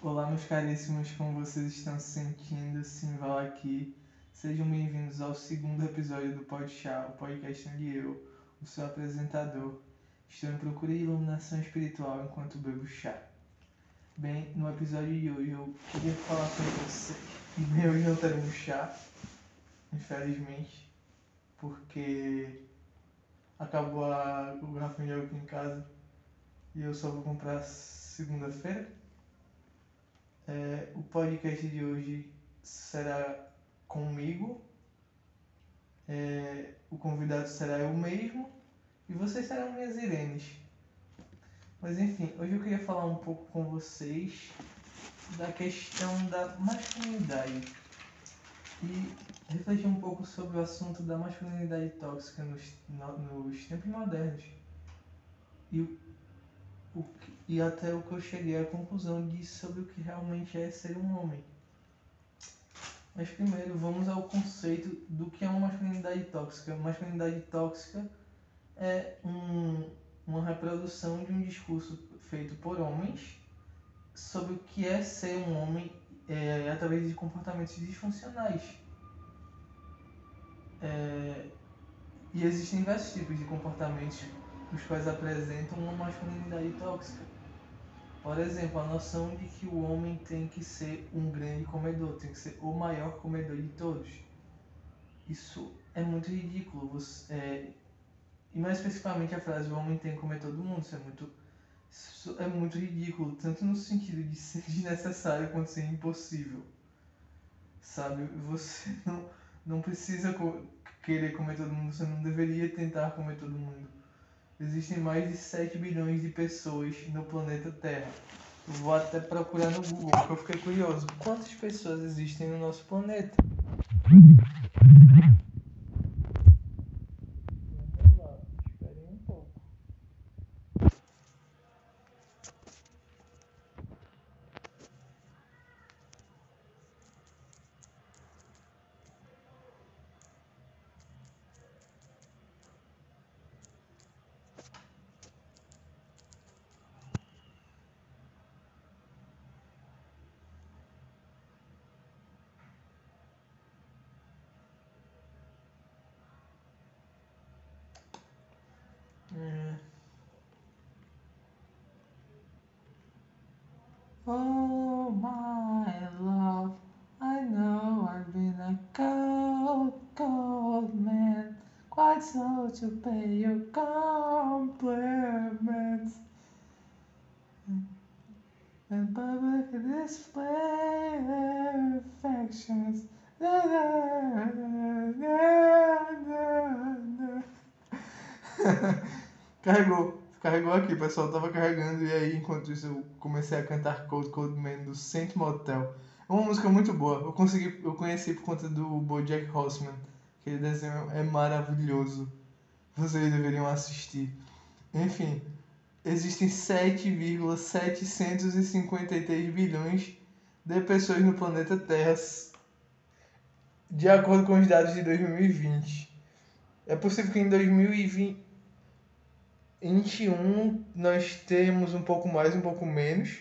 Olá, meus caríssimos, como vocês estão se sentindo? Simval aqui. Sejam bem-vindos ao segundo episódio do Pod Chá, o podcast onde eu, o seu apresentador, estou em procura de iluminação espiritual enquanto bebo chá. Bem, no episódio de hoje eu queria falar com vocês. Meu, hoje não teremos chá, infelizmente, porque acabou a, o garrafão de água aqui em casa e eu só vou comprar segunda-feira. É, o podcast de hoje será comigo, é, o convidado será eu mesmo. E vocês serão minhas Irenes. Mas enfim, hoje eu queria falar um pouco com vocês da questão da masculinidade. E refletir um pouco sobre o assunto da masculinidade tóxica nos, nos tempos modernos. E, o, e até o que eu cheguei à conclusão de sobre o que realmente é ser um homem. Mas primeiro vamos ao conceito do que é uma masculinidade tóxica. Masculinidade tóxica é um, uma reprodução de um discurso feito por homens sobre o que é ser um homem é, através de comportamentos disfuncionais. É, e existem vários tipos de comportamentos os quais apresentam uma masculinidade tóxica. Por exemplo, a noção de que o homem tem que ser um grande comedor, tem que ser o maior comedor de todos. Isso é muito ridículo. Você, é, e mais especificamente a frase o homem tem que comer todo mundo, isso é muito, isso é muito ridículo, tanto no sentido de ser desnecessário quanto ser impossível. Sabe? Você não, não precisa co querer comer todo mundo, você não deveria tentar comer todo mundo existem mais de 7 bilhões de pessoas no planeta Terra. Vou até procurar no Google, porque eu fiquei curioso. Quantas pessoas existem no nosso planeta? Oh my love, I know I've been a cold, cold man, quite slow to pay your compliments. And public display their affections. Da, da, da. Carregou aqui, o pessoal tava carregando e aí enquanto isso eu comecei a cantar Cold Cold Man do Saint Motel. É uma música muito boa. Eu consegui, eu conheci por conta do BoJack Horseman. Aquele desenho é maravilhoso. Vocês deveriam assistir. Enfim, existem 7,753 bilhões de pessoas no planeta Terra, de acordo com os dados de 2020. É possível que em 2020 21 nós temos um pouco mais, um pouco menos.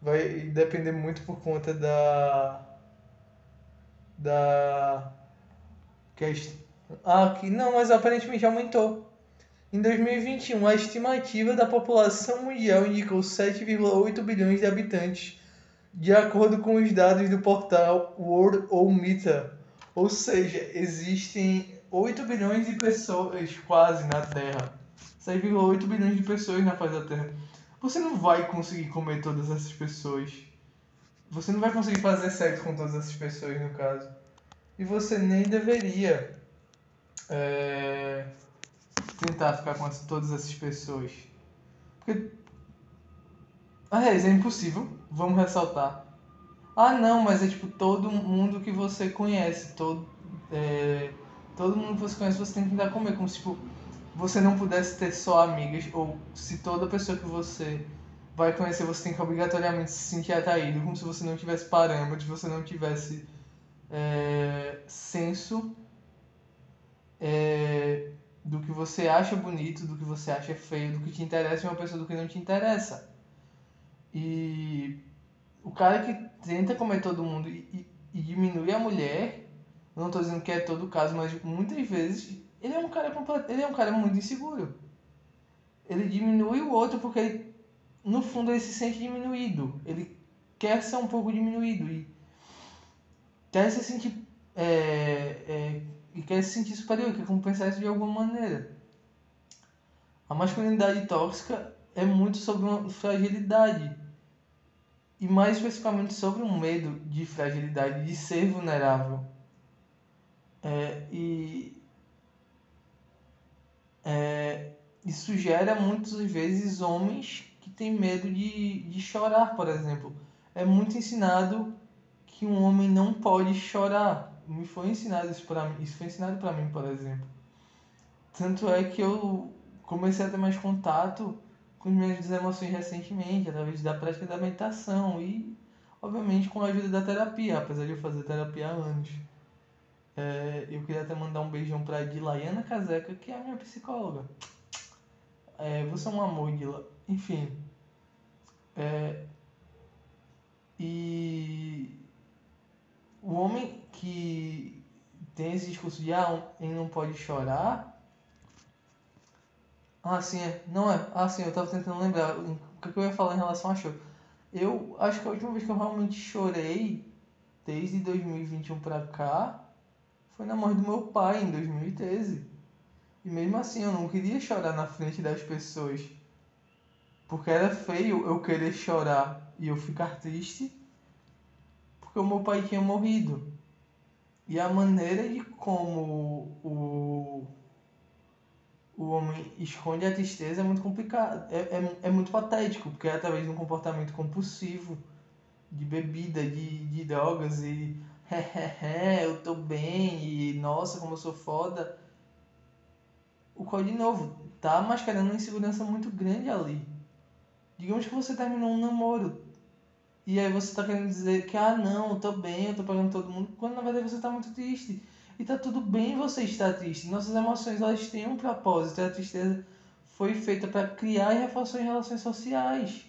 Vai depender muito por conta da. Da. Ah, aqui. Não, mas aparentemente aumentou. Em 2021, a estimativa da população mundial indicou 7,8 bilhões de habitantes, de acordo com os dados do portal World Meta. Ou seja, existem 8 bilhões de pessoas quase na Terra. 6,8 bilhões de pessoas na face da Terra. Você não vai conseguir comer todas essas pessoas. Você não vai conseguir fazer sexo com todas essas pessoas, no caso. E você nem deveria é, tentar ficar com todas essas pessoas. Porque. Aliás, é impossível. Vamos ressaltar. Ah, não, mas é tipo todo mundo que você conhece. Todo, é, todo mundo que você conhece você tem que tentar comer. Como se, tipo você não pudesse ter só amigas, ou se toda pessoa que você vai conhecer você tem que obrigatoriamente se sentir atraído, como se você não tivesse parâmetros, você não tivesse é, senso é, do que você acha bonito, do que você acha feio, do que te interessa em uma pessoa do que não te interessa. E o cara que tenta comer todo mundo e, e, e diminui a mulher, não tô dizendo que é todo o caso, mas muitas vezes ele é um cara ele é um cara muito inseguro. Ele diminui o outro porque ele, no fundo ele se sente diminuído. Ele quer ser um pouco diminuído e quer se sentir é, é, e quer se sentir superior, quer compensar isso de alguma maneira. A masculinidade tóxica é muito sobre uma fragilidade e mais especificamente sobre um medo de fragilidade, de ser vulnerável. É, e é, isso gera muitas vezes homens que têm medo de, de chorar, por exemplo. É muito ensinado que um homem não pode chorar. Me foi ensinado isso para mim, isso foi ensinado para mim, por exemplo. Tanto é que eu comecei a ter mais contato com as minhas emoções recentemente, através da prática da meditação e, obviamente, com a ajuda da terapia, apesar de eu fazer terapia anos. É, eu queria até mandar um beijão pra Dilaiana Caseca, que é a minha psicóloga. É, você é um amor, Dila. Enfim. É, e o homem que tem esse discurso de ah, ele não pode chorar. Ah, sim, é. Não é. Ah, sim, eu tava tentando lembrar o que eu ia falar em relação a choro. Eu acho que a última vez que eu realmente chorei, desde 2021 pra cá, foi na morte do meu pai, em 2013. E mesmo assim eu não queria chorar na frente das pessoas. Porque era feio eu querer chorar e eu ficar triste porque o meu pai tinha morrido. E a maneira de como o, o homem esconde a tristeza é muito complicado, é, é, é muito patético, porque é através de um comportamento compulsivo, de bebida, de, de drogas e eu tô bem e nossa, como eu sou foda. O qual, de novo, tá mascarando uma insegurança muito grande ali. Digamos que você terminou um namoro. E aí você tá querendo dizer que, ah, não, eu tô bem, eu tô pagando todo mundo. Quando na verdade você tá muito triste. E tá tudo bem você estar triste. Nossas emoções, elas têm um propósito. A tristeza foi feita para criar e reforçar relações sociais.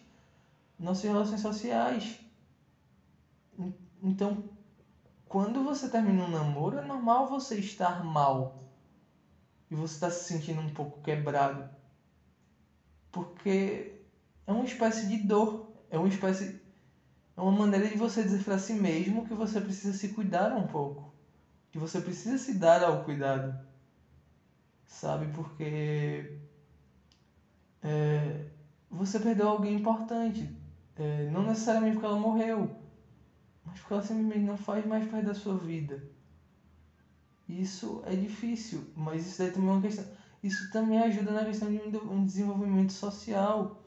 Nossas relações sociais. Então, quando você termina um namoro, é normal você estar mal. E você está se sentindo um pouco quebrado. Porque é uma espécie de dor. É uma espécie. É uma maneira de você dizer para si mesmo que você precisa se cuidar um pouco. Que você precisa se dar ao cuidado. Sabe? Porque. É, você perdeu alguém importante. É, não necessariamente porque ela morreu simplesmente não faz mais parte da sua vida. Isso é difícil, mas isso daí também é uma questão. Isso também ajuda na questão de um desenvolvimento social,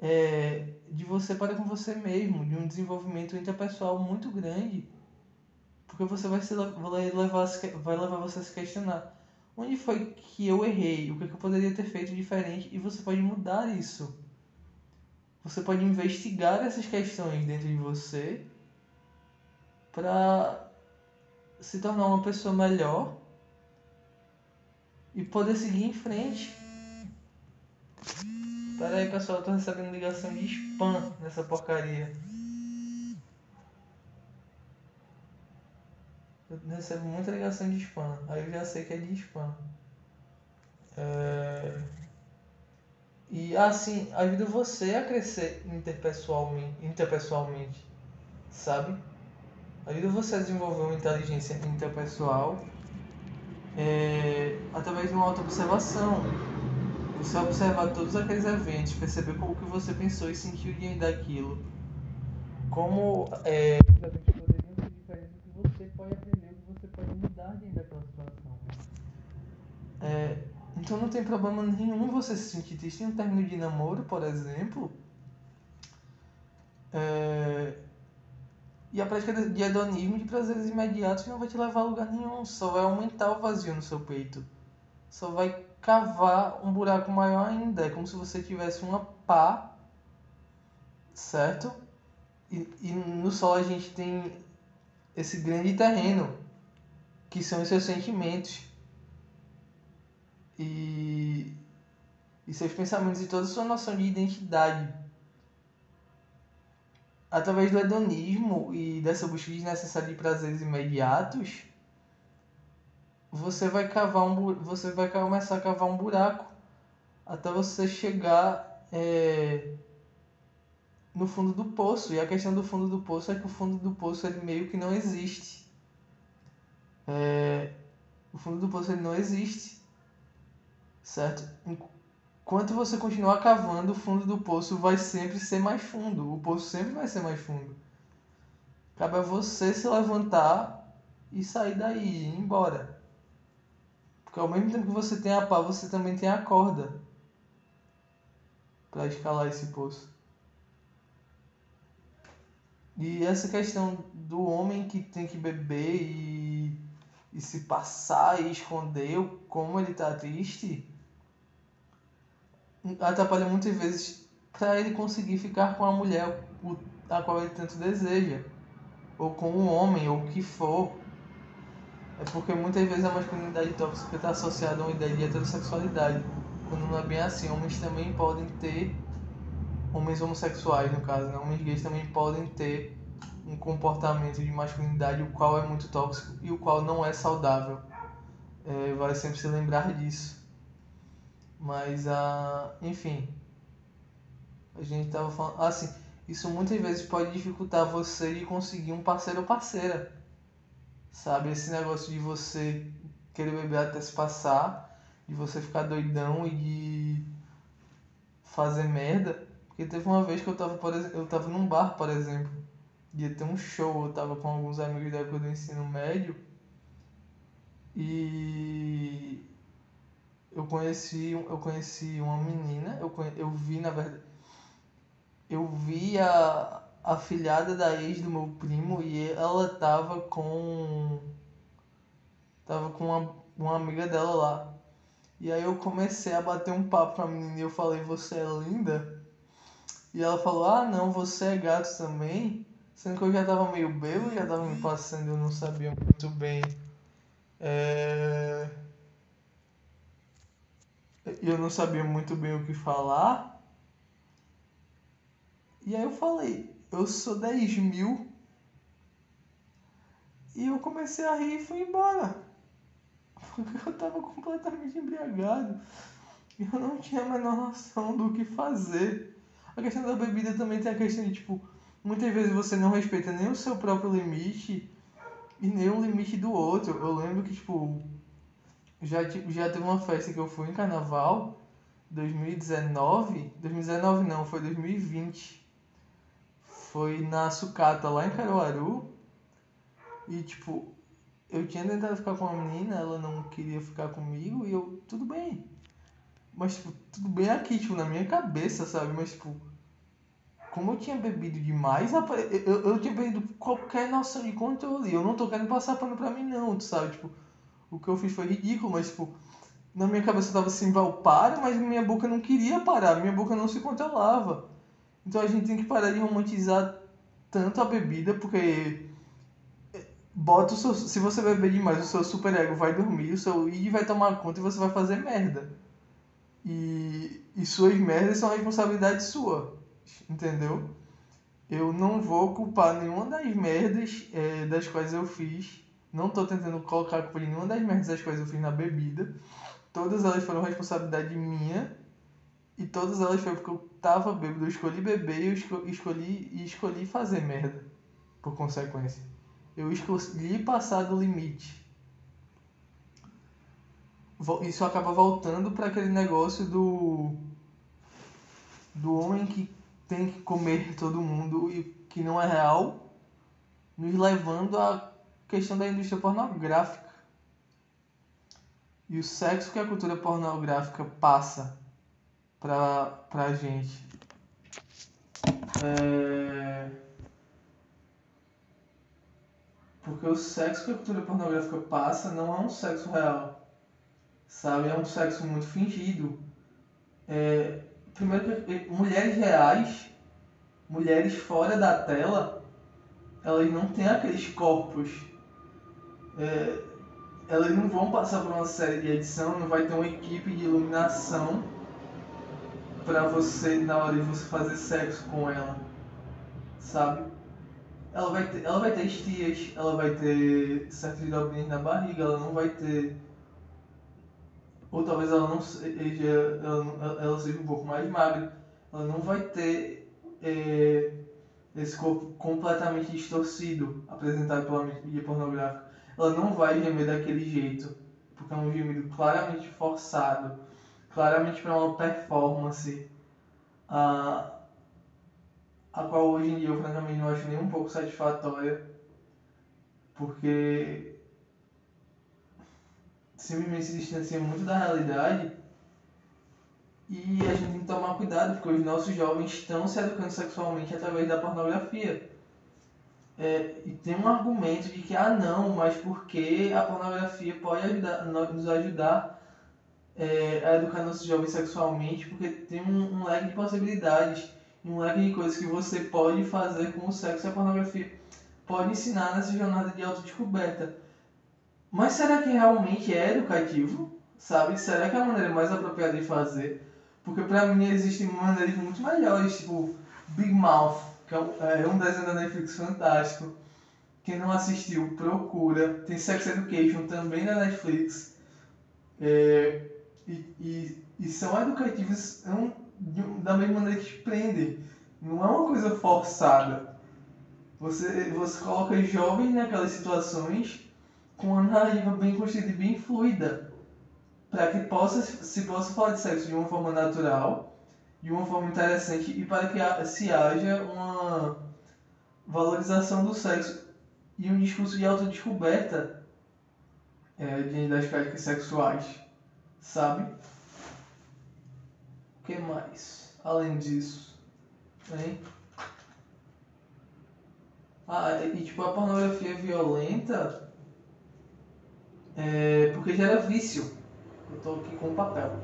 é, de você para com você mesmo, de um desenvolvimento interpessoal muito grande, porque você vai, se, vai, levar, vai levar você a se questionar. Onde foi que eu errei? O que, é que eu poderia ter feito diferente? E você pode mudar isso. Você pode investigar essas questões dentro de você para se tornar uma pessoa melhor e poder seguir em frente. Pera aí pessoal, eu tô recebendo ligação de spam nessa porcaria. Eu recebo muita ligação de spam, aí eu já sei que é de spam. É... E assim, ajuda você a crescer interpessoalmente, interpessoalmente sabe? Ajuda você a desenvolver uma inteligência interpessoal é, através de uma auto-observação. Você observar todos aqueles eventos, perceber como que você pensou e sentiu diante daquilo. Como é, os eventos poderiam ser diferentes, o que você pode aprender, o que você pode mudar diante daquela situação. É, então não tem problema nenhum você se sentir triste em um término de namoro, por exemplo. É, e a prática de hedonismo de prazeres imediatos não vai te levar a lugar nenhum, só vai aumentar o vazio no seu peito. Só vai cavar um buraco maior ainda. É como se você tivesse uma pá, certo? E, e no sol a gente tem esse grande terreno, que são os seus sentimentos. E, e seus pensamentos e toda a sua noção de identidade através do hedonismo e dessa busca desnecessária de prazeres imediatos, você vai cavar um você vai começar a cavar um buraco até você chegar é, no fundo do poço. E a questão do fundo do poço é que o fundo do poço ele meio que não existe. É, o fundo do poço ele não existe, certo? Enquanto você continuar cavando, o fundo do poço vai sempre ser mais fundo. O poço sempre vai ser mais fundo. Cabe a você se levantar e sair daí, e ir embora. Porque ao mesmo tempo que você tem a pá, você também tem a corda para escalar esse poço. E essa questão do homem que tem que beber e, e se passar e esconder como ele está triste atrapalha muitas vezes para ele conseguir ficar com a mulher a qual ele tanto deseja, ou com um homem, ou o que for. É porque muitas vezes a masculinidade tóxica está associada a uma ideia de heterossexualidade, quando não é bem assim. Homens também podem ter, homens homossexuais no caso, né? homens gays também podem ter um comportamento de masculinidade o qual é muito tóxico e o qual não é saudável. É, vale sempre se lembrar disso. Mas, ah, enfim, a gente tava falando. Assim, isso muitas vezes pode dificultar você de conseguir um parceiro ou parceira. Sabe? Esse negócio de você querer beber até se passar, de você ficar doidão e de fazer merda. Porque teve uma vez que eu tava, por exemplo, eu tava num bar, por exemplo, ia ter um show, eu tava com alguns amigos da época do ensino médio. E eu conheci, eu conheci uma menina, eu, eu vi, na verdade, eu vi a, a filhada da ex do meu primo e ela tava com. tava com uma, uma amiga dela lá. E aí eu comecei a bater um papo com a menina e eu falei, você é linda? E ela falou, ah não, você é gato também? Sendo que eu já tava meio belo, já tava me passando, eu não sabia muito bem. É e eu não sabia muito bem o que falar. E aí eu falei, eu sou 10 mil. E eu comecei a rir e fui embora. Porque eu tava completamente embriagado. E eu não tinha a menor noção do que fazer. A questão da bebida também tem a questão de, tipo, muitas vezes você não respeita nem o seu próprio limite e nem o limite do outro. Eu lembro que, tipo, já, já teve uma festa que eu fui em carnaval, 2019. 2019 não, foi 2020. Foi na sucata lá em Caruaru. E tipo, eu tinha tentado ficar com uma menina, ela não queria ficar comigo e eu, tudo bem. Mas tipo, tudo bem aqui, tipo, na minha cabeça, sabe? Mas tipo, como eu tinha bebido demais, eu, eu, eu tinha perdido qualquer noção de controle. Eu não tô querendo passar pano pra mim não, tu sabe? Tipo, o que eu fiz foi ridículo, mas tipo, na minha cabeça eu tava assim, Val, para, mas minha boca não queria parar, minha boca não se controlava. Então a gente tem que parar de romantizar tanto a bebida, porque bota o seu, se você beber demais, o seu super ego vai dormir, o seu id vai tomar conta e você vai fazer merda. E, e suas merdas são responsabilidade sua, entendeu? Eu não vou culpar nenhuma das merdas é, das quais eu fiz não tô tentando colocar a culpa de nenhuma das merdas das coisas que eu fiz na bebida. Todas elas foram responsabilidade minha. E todas elas foram porque eu tava bêbado. Eu escolhi beber e eu escolhi, e escolhi fazer merda. Por consequência. Eu escolhi passar do limite. Isso acaba voltando para aquele negócio do. do homem que tem que comer todo mundo e que não é real, nos levando a questão da indústria pornográfica e o sexo que a cultura pornográfica passa pra, pra gente. É... Porque o sexo que a cultura pornográfica passa não é um sexo real. Sabe? É um sexo muito fingido. É... Primeiro mulheres reais, mulheres fora da tela, elas não têm aqueles corpos é, elas não vão passar por uma série de edição, não vai ter uma equipe de iluminação para você, na hora de você fazer sexo com ela. sabe? Ela vai ter, ela vai ter estias, ela vai ter certas dobrinhas na barriga, ela não vai ter. Ou talvez ela não seja. Ela, ela seja um pouco mais magra. Ela não vai ter é, esse corpo completamente distorcido apresentado pela mídia pornográfica. Ela não vai gemer daquele jeito, porque é um gemido claramente forçado, claramente para uma performance. Ah, a qual hoje em dia eu francamente não acho nem um pouco satisfatória, porque simplesmente se distancia muito da realidade e a gente tem que tomar cuidado, porque os nossos jovens estão se educando sexualmente através da pornografia. É, e tem um argumento de que, ah não, mas porque a pornografia pode ajudar, nos ajudar é, a educar nossos jovens sexualmente, porque tem um, um leque de possibilidades um leque de coisas que você pode fazer com o sexo e a pornografia pode ensinar nessa jornada de autodescoberta. Mas será que realmente é educativo? Sabe? Será que é a maneira mais apropriada de fazer? Porque pra mim existem maneiras muito melhores, tipo Big Mouth, que é um é desenho da Netflix fantástico. Quem não assistiu, procura. Tem Sex Education também na Netflix. É, e, e, e são educativos. É um, da mesma maneira que te prendem. Não é uma coisa forçada. Você, você coloca jovens naquelas situações com uma narrativa bem construída e bem fluida. Para que possa, se possa falar de sexo de uma forma natural, de uma forma interessante e para que se haja uma valorização do sexo e um discurso de autodescoberta é, diante das práticas sexuais, sabe? que mais? Além disso, hein? Ah, e tipo, a pornografia violenta é porque gera vício. Eu tô aqui com o papel.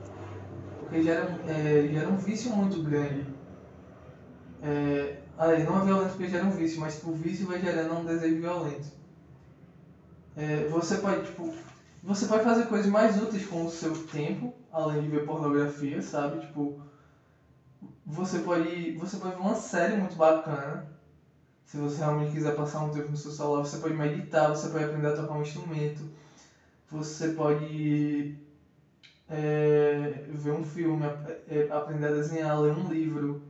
Porque gera, é, gera um vício muito grande. É, não é violento porque gera um vício, mas tipo, o vício vai gerando um desejo violento. É, você pode, tipo, você pode fazer coisas mais úteis com o seu tempo, além de ver pornografia, sabe? Tipo, você pode, você pode ver uma série muito bacana. Se você realmente quiser passar um tempo no seu celular, você pode meditar, você pode aprender a tocar um instrumento, você pode é, ver um filme, é, aprender a desenhar, ler um livro,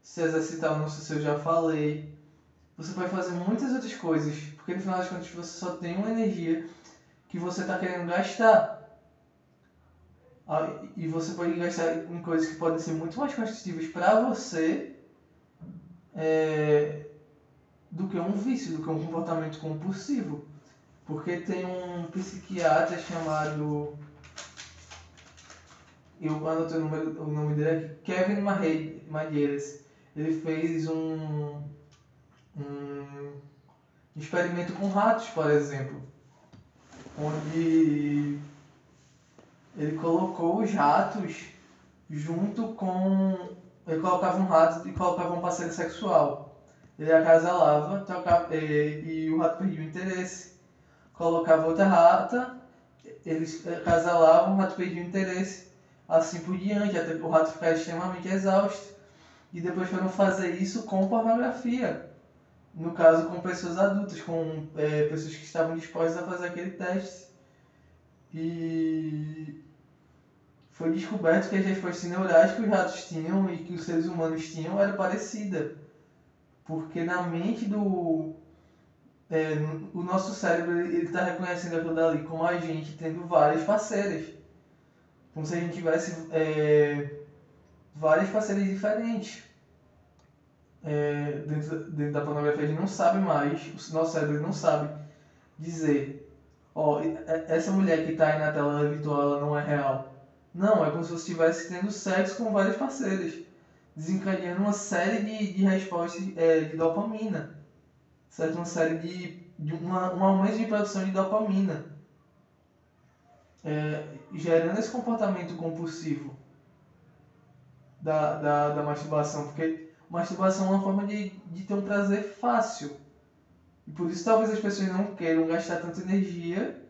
se exercitar, não sei se eu já falei. Você pode fazer muitas outras coisas, porque no final das contas você só tem uma energia que você está querendo gastar. Ah, e você pode gastar em coisas que podem ser muito mais construtivas para você é, do que um vício, do que um comportamento compulsivo. Porque tem um psiquiatra chamado. Eu anotei o, número, o nome dele aqui, Kevin Madeiras. Ele fez um, um experimento com ratos, por exemplo onde ele colocou os ratos junto com. Ele colocava um rato e colocava um parceiro sexual. Ele acasalava e, e o rato perdia o interesse. Colocava outra rata, eles acasalavam, o rato perdia o interesse. Assim por diante, até o rato ficar extremamente exausto. E depois foram fazer isso com pornografia no caso com pessoas adultas, com é, pessoas que estavam dispostas a fazer aquele teste. E foi descoberto que as respostas neurais que os ratos tinham e que os seres humanos tinham era parecida. Porque na mente do. É, o nosso cérebro ele está reconhecendo aquilo dali como a gente tendo várias parceiras. Como se a gente tivesse é, várias parceiras diferentes é, dentro, dentro da pornografia, a gente não sabe mais, o nosso cérebro não sabe dizer, ó, essa mulher que está aí na tela virtual, ela não é real. Não, é como se você estivesse tendo sexo com várias parceiras, desencadeando uma série de, de respostas é, de dopamina, certo? Uma série de, de uma, um aumento de produção de dopamina, é, gerando esse comportamento compulsivo da, da, da masturbação, porque masturbação é uma forma de, de ter um prazer fácil. E por isso talvez as pessoas não queiram gastar tanta energia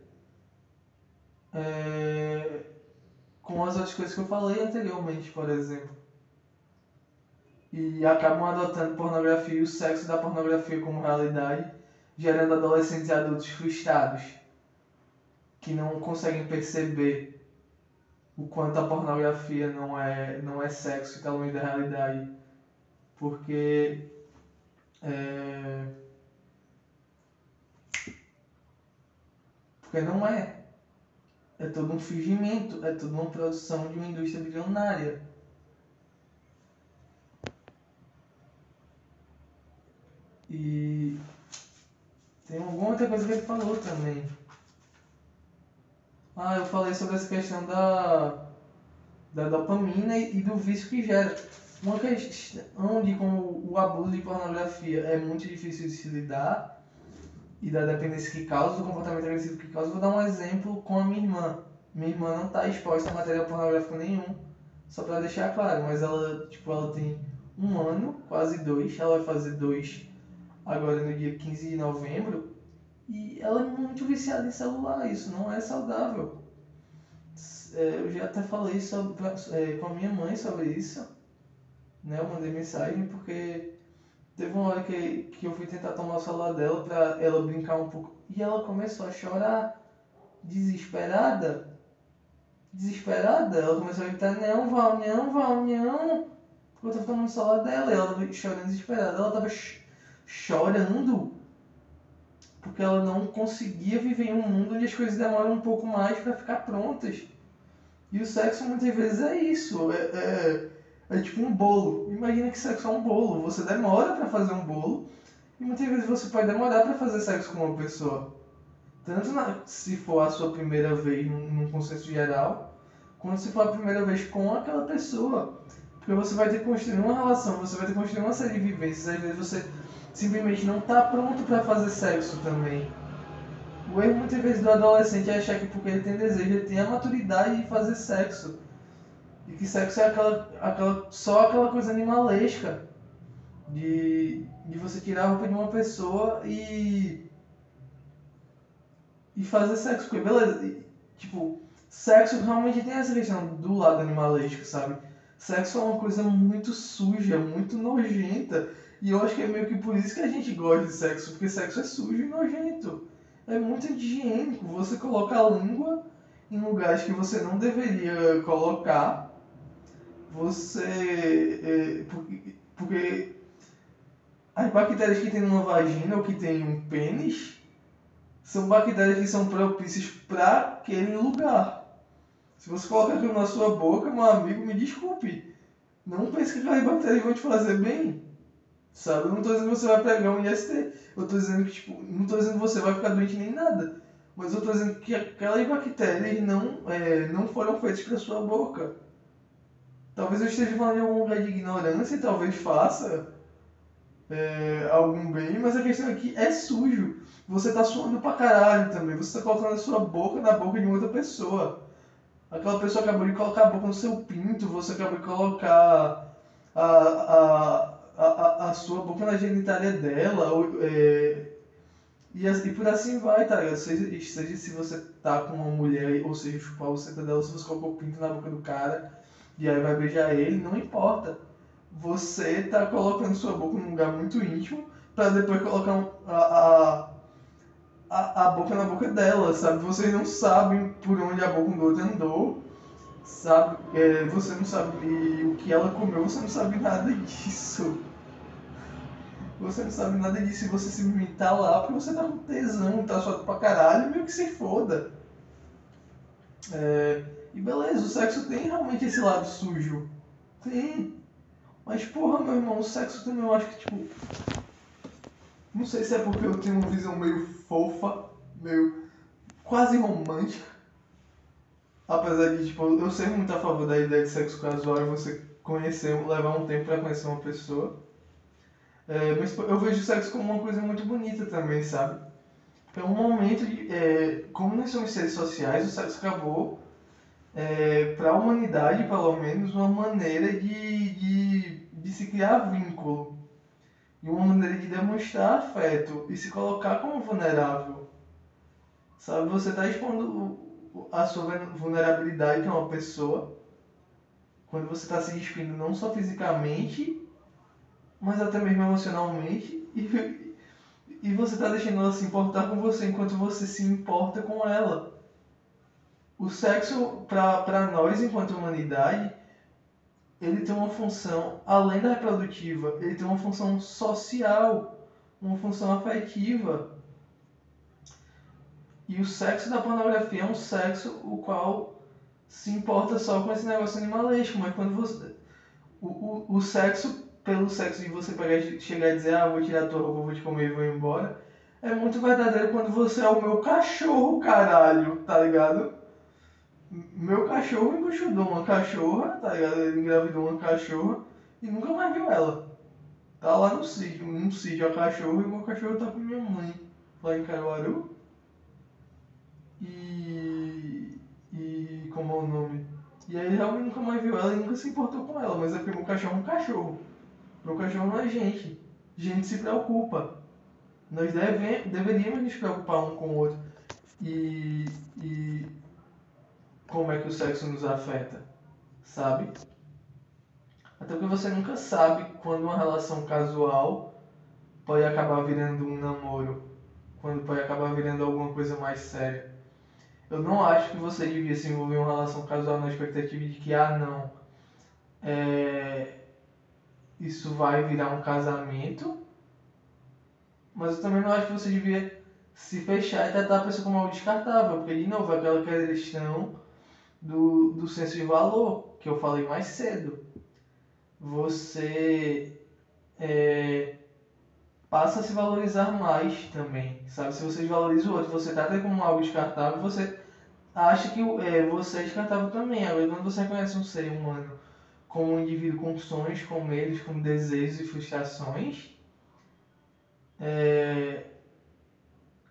é, com as outras coisas que eu falei anteriormente, por exemplo. e acabam adotando pornografia e o sexo da pornografia como realidade, gerando adolescentes e adultos frustrados que não conseguem perceber o quanto a pornografia não é, não é sexo e está longe da realidade. Porque. É... Porque não é. É todo um fingimento, é toda uma produção de uma indústria bilionária. E tem alguma outra coisa que ele falou também. Ah, eu falei sobre essa questão da, da dopamina e do vício que gera. Uma questão de como o abuso de pornografia é muito difícil de se lidar e da dependência que causa, do comportamento agressivo que causa. Vou dar um exemplo com a minha irmã. Minha irmã não está exposta a material pornográfico nenhum, só para deixar claro, mas ela, tipo, ela tem um ano, quase dois, ela vai fazer dois agora no dia 15 de novembro, e ela é muito viciada em celular, isso não é saudável. É, eu já até falei sobre, é, com a minha mãe sobre isso, né? Eu mandei mensagem porque teve uma hora que, que eu fui tentar tomar o celular dela pra ela brincar um pouco e ela começou a chorar, desesperada. Desesperada, ela começou a gritar, não, Val, não, Val, não. Porque eu tava tomando o celular dela e ela chorando desesperada. Ela tava chorando porque ela não conseguia viver em um mundo onde as coisas demoram um pouco mais para ficar prontas. E o sexo muitas vezes é isso, é, é, é, tipo um bolo. Imagina que sexo é um bolo, você demora para fazer um bolo e muitas vezes você pode demorar para fazer sexo com uma pessoa. Tanto na, se for a sua primeira vez num, num consenso geral, quanto se for a primeira vez com aquela pessoa. Porque você vai ter que construir uma relação, você vai ter que construir uma série de vivências, às vezes você simplesmente não está pronto para fazer sexo também. O erro muitas vezes do adolescente é achar que porque ele tem desejo, ele tem a maturidade de fazer sexo. E que sexo é aquela, aquela, só aquela coisa animalesca de, de você tirar a roupa de uma pessoa e. e fazer sexo. Porque, beleza, e, tipo, sexo realmente tem essa questão do lado animalesco, sabe? Sexo é uma coisa muito suja, muito nojenta e eu acho que é meio que por isso que a gente gosta de sexo, porque sexo é sujo e nojento. É muito higiênico. Você coloca a língua em lugares que você não deveria colocar. Você. É, porque, porque as bactérias que tem numa vagina ou que tem um pênis são bactérias que são propícias para aquele lugar. Se você coloca aquilo na sua boca, meu amigo, me desculpe. Não pense que aquelas bactérias vão te fazer bem. Sabe? Eu não tô dizendo que você vai pegar um IST. Eu tô dizendo que, tipo, não tô dizendo que você vai ficar doente nem nada. Mas eu tô dizendo que aquelas bactérias não, é, não foram feitas para sua boca. Talvez eu esteja falando de algum lugar de ignorância e talvez faça é, algum bem, mas a questão aqui é sujo. Você tá suando pra caralho também. Você tá colocando a sua boca na boca de outra pessoa. Aquela pessoa acabou de colocar a boca no seu pinto, você acabou de colocar sua boca na genitália dela, ou, é, e, assim, e por assim vai, tá ligado? Seja, seja se você tá com uma mulher, ou seja, chupar o centro dela, se você colocou pinto na boca do cara, e aí vai beijar ele, não importa. Você tá colocando sua boca num lugar muito íntimo, pra depois colocar um, a, a, a, a boca na boca dela, sabe? Vocês não sabem por onde a boca do outro andou, sabe? É, você não sabe o que ela comeu, você não sabe nada disso. Você não sabe nada disso e você simplesmente tá lá porque você tá com tesão, tá suado pra caralho, meio que se foda. É, e beleza, o sexo tem realmente esse lado sujo. Tem. Mas porra, meu irmão, o sexo também eu acho que tipo. Não sei se é porque eu tenho uma visão meio fofa, meio quase romântica Apesar de, tipo, eu ser muito a favor da ideia de sexo casual e você conhecer, levar um tempo para conhecer uma pessoa. É, mas eu vejo o sexo como uma coisa muito bonita também, sabe? É um momento de. É, como nós somos seres sociais, o sexo acabou, é, para a humanidade, pelo menos, uma maneira de, de, de se criar vínculo. E uma maneira de demonstrar afeto e se colocar como vulnerável. Sabe? Você está expondo a sua vulnerabilidade é uma pessoa, quando você está se despindo não só fisicamente, mas até mesmo emocionalmente, e, e você tá deixando ela se importar com você enquanto você se importa com ela. O sexo, para nós, enquanto humanidade, ele tem uma função, além da reprodutiva, ele tem uma função social, uma função afetiva. E o sexo da pornografia é um sexo o qual se importa só com esse negócio animalesco, mas quando você. O, o, o sexo, pelo sexo de você pegar, chegar e dizer, ah, vou tirar tua roupa, vou te comer e vou embora, é muito verdadeiro quando você é o meu cachorro, caralho, tá ligado? Meu cachorro enguchudou uma cachorra, tá ligado? Ele engravidou uma cachorra e nunca mais viu ela. Tá lá no sítio, num sítio a cachorra e o meu cachorro tá com minha mãe lá em Caruaru. E. E. Como é o nome? E aí realmente nunca mais viu ela e nunca se importou com ela, mas é porque meu cachorro é um cachorro. Meu cachorro não é gente. Gente se preocupa. Nós deve, deveríamos nos preocupar um com o outro. E, e como é que o sexo nos afeta, sabe? Até porque você nunca sabe quando uma relação casual pode acabar virando um namoro, quando pode acabar virando alguma coisa mais séria. Eu não acho que você devia se envolver em uma relação casual na expectativa de que, ah, não, é... isso vai virar um casamento, mas eu também não acho que você devia se fechar e tratar a pessoa como algo descartável, porque, de novo, aquela questão do, do senso de valor, que eu falei mais cedo. Você é, passa a se valorizar mais também, sabe? Se você desvaloriza o outro, você trata como algo descartável, você acha que é, você é descartável também. Agora, quando você reconhece um ser humano como um indivíduo com sonhos, com medos, com desejos e frustrações, é,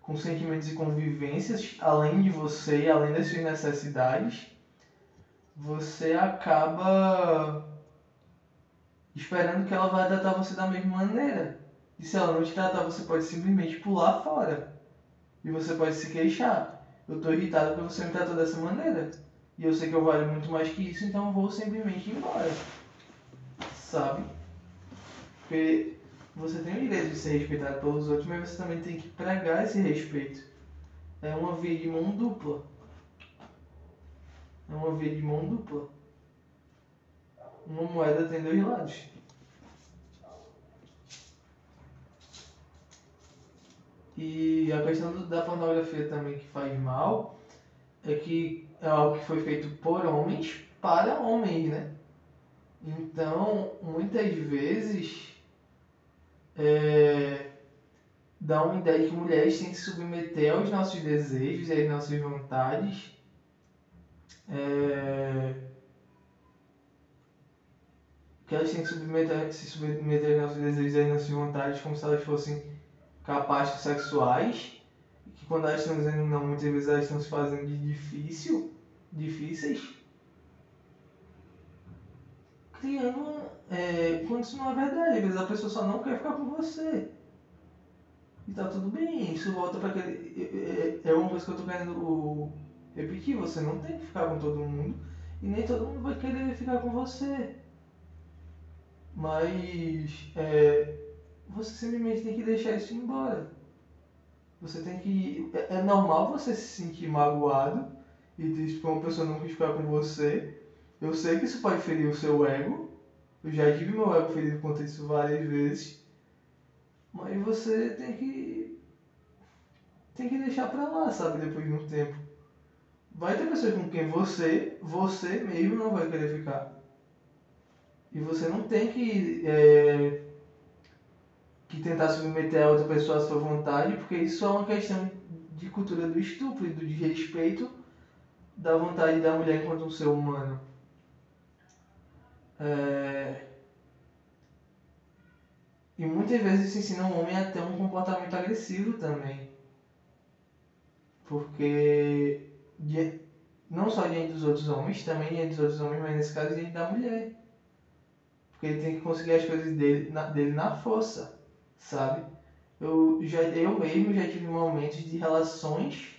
com sentimentos e convivências, além de você, além das suas necessidades, você acaba esperando que ela vai tratar você da mesma maneira. E se ela não te tratar, você pode simplesmente pular fora. E você pode se queixar. Eu tô irritado porque você me tratou dessa maneira. E eu sei que eu valho muito mais que isso, então eu vou simplesmente embora. Sabe? Porque você tem o direito de ser respeitado pelos outros, mas você também tem que pregar esse respeito. É uma via de mão dupla. É uma via de mão dupla. Uma moeda tem dois lados. E a questão da pornografia também que faz mal é que é algo que foi feito por homens para homens, né? Então, muitas vezes, é, dá uma ideia de que mulheres têm que se submeter aos nossos desejos e às nossas vontades é, que elas têm que submeter, se submeter aos nossos desejos e às nossas vontades como se elas fossem capazes sexuais, quando elas estão não, muitas vezes elas estão se fazendo de difícil, difíceis, criando é, quando isso não é verdade, às vezes a pessoa só não quer ficar com você. E tá tudo bem, isso volta para aquele. É, é uma coisa que eu tô querendo repetir, você não tem que ficar com todo mundo e nem todo mundo vai querer ficar com você. Mas é, você simplesmente tem que deixar isso embora. Você tem que. É, é normal você se sentir magoado e triste uma pessoa não quis ficar com você. Eu sei que isso pode ferir o seu ego. Eu já tive meu ego ferido contra isso várias vezes. Mas você tem que. Tem que deixar pra lá, sabe? Depois de um tempo vai ter pessoas com quem você, você mesmo não vai querer ficar. E você não tem que, é, que tentar submeter a outra pessoa à sua vontade, porque isso é uma questão de cultura do estupro e do desrespeito da vontade da mulher enquanto um ser humano. É... E muitas vezes isso ensina o homem a ter um comportamento agressivo também. Porque não só diante dos outros homens, também diante dos outros homens, mas nesse caso diante da mulher. Porque ele tem que conseguir as coisas dele na, dele na força, sabe? Eu, já, eu mesmo já tive momentos de relações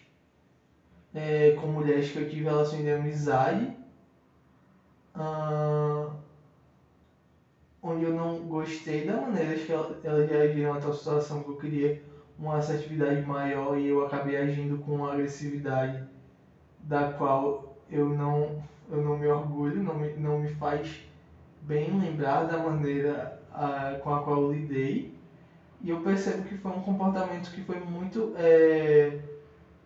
é, com mulheres que eu tive relações de amizade, onde eu não gostei da maneira que ela- elas reagiram a tal situação, que eu queria uma assertividade maior e eu acabei agindo com uma agressividade da qual eu não, eu não me orgulho, não me, não me faz bem lembrar da maneira ah, com a qual eu lidei. E eu percebo que foi um comportamento que foi muito, é,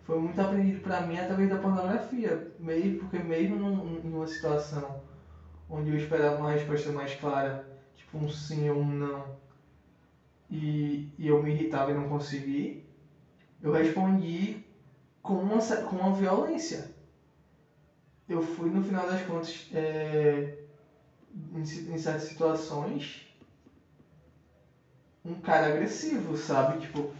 foi muito aprendido para mim através da pornografia. Meio, porque mesmo num, em uma situação onde eu esperava uma resposta mais clara, tipo um sim ou um não, e, e eu me irritava e não consegui, eu respondi com uma, com uma violência. Eu fui, no final das contas, é, em, em certas situações, um cara agressivo, sabe? Tipo,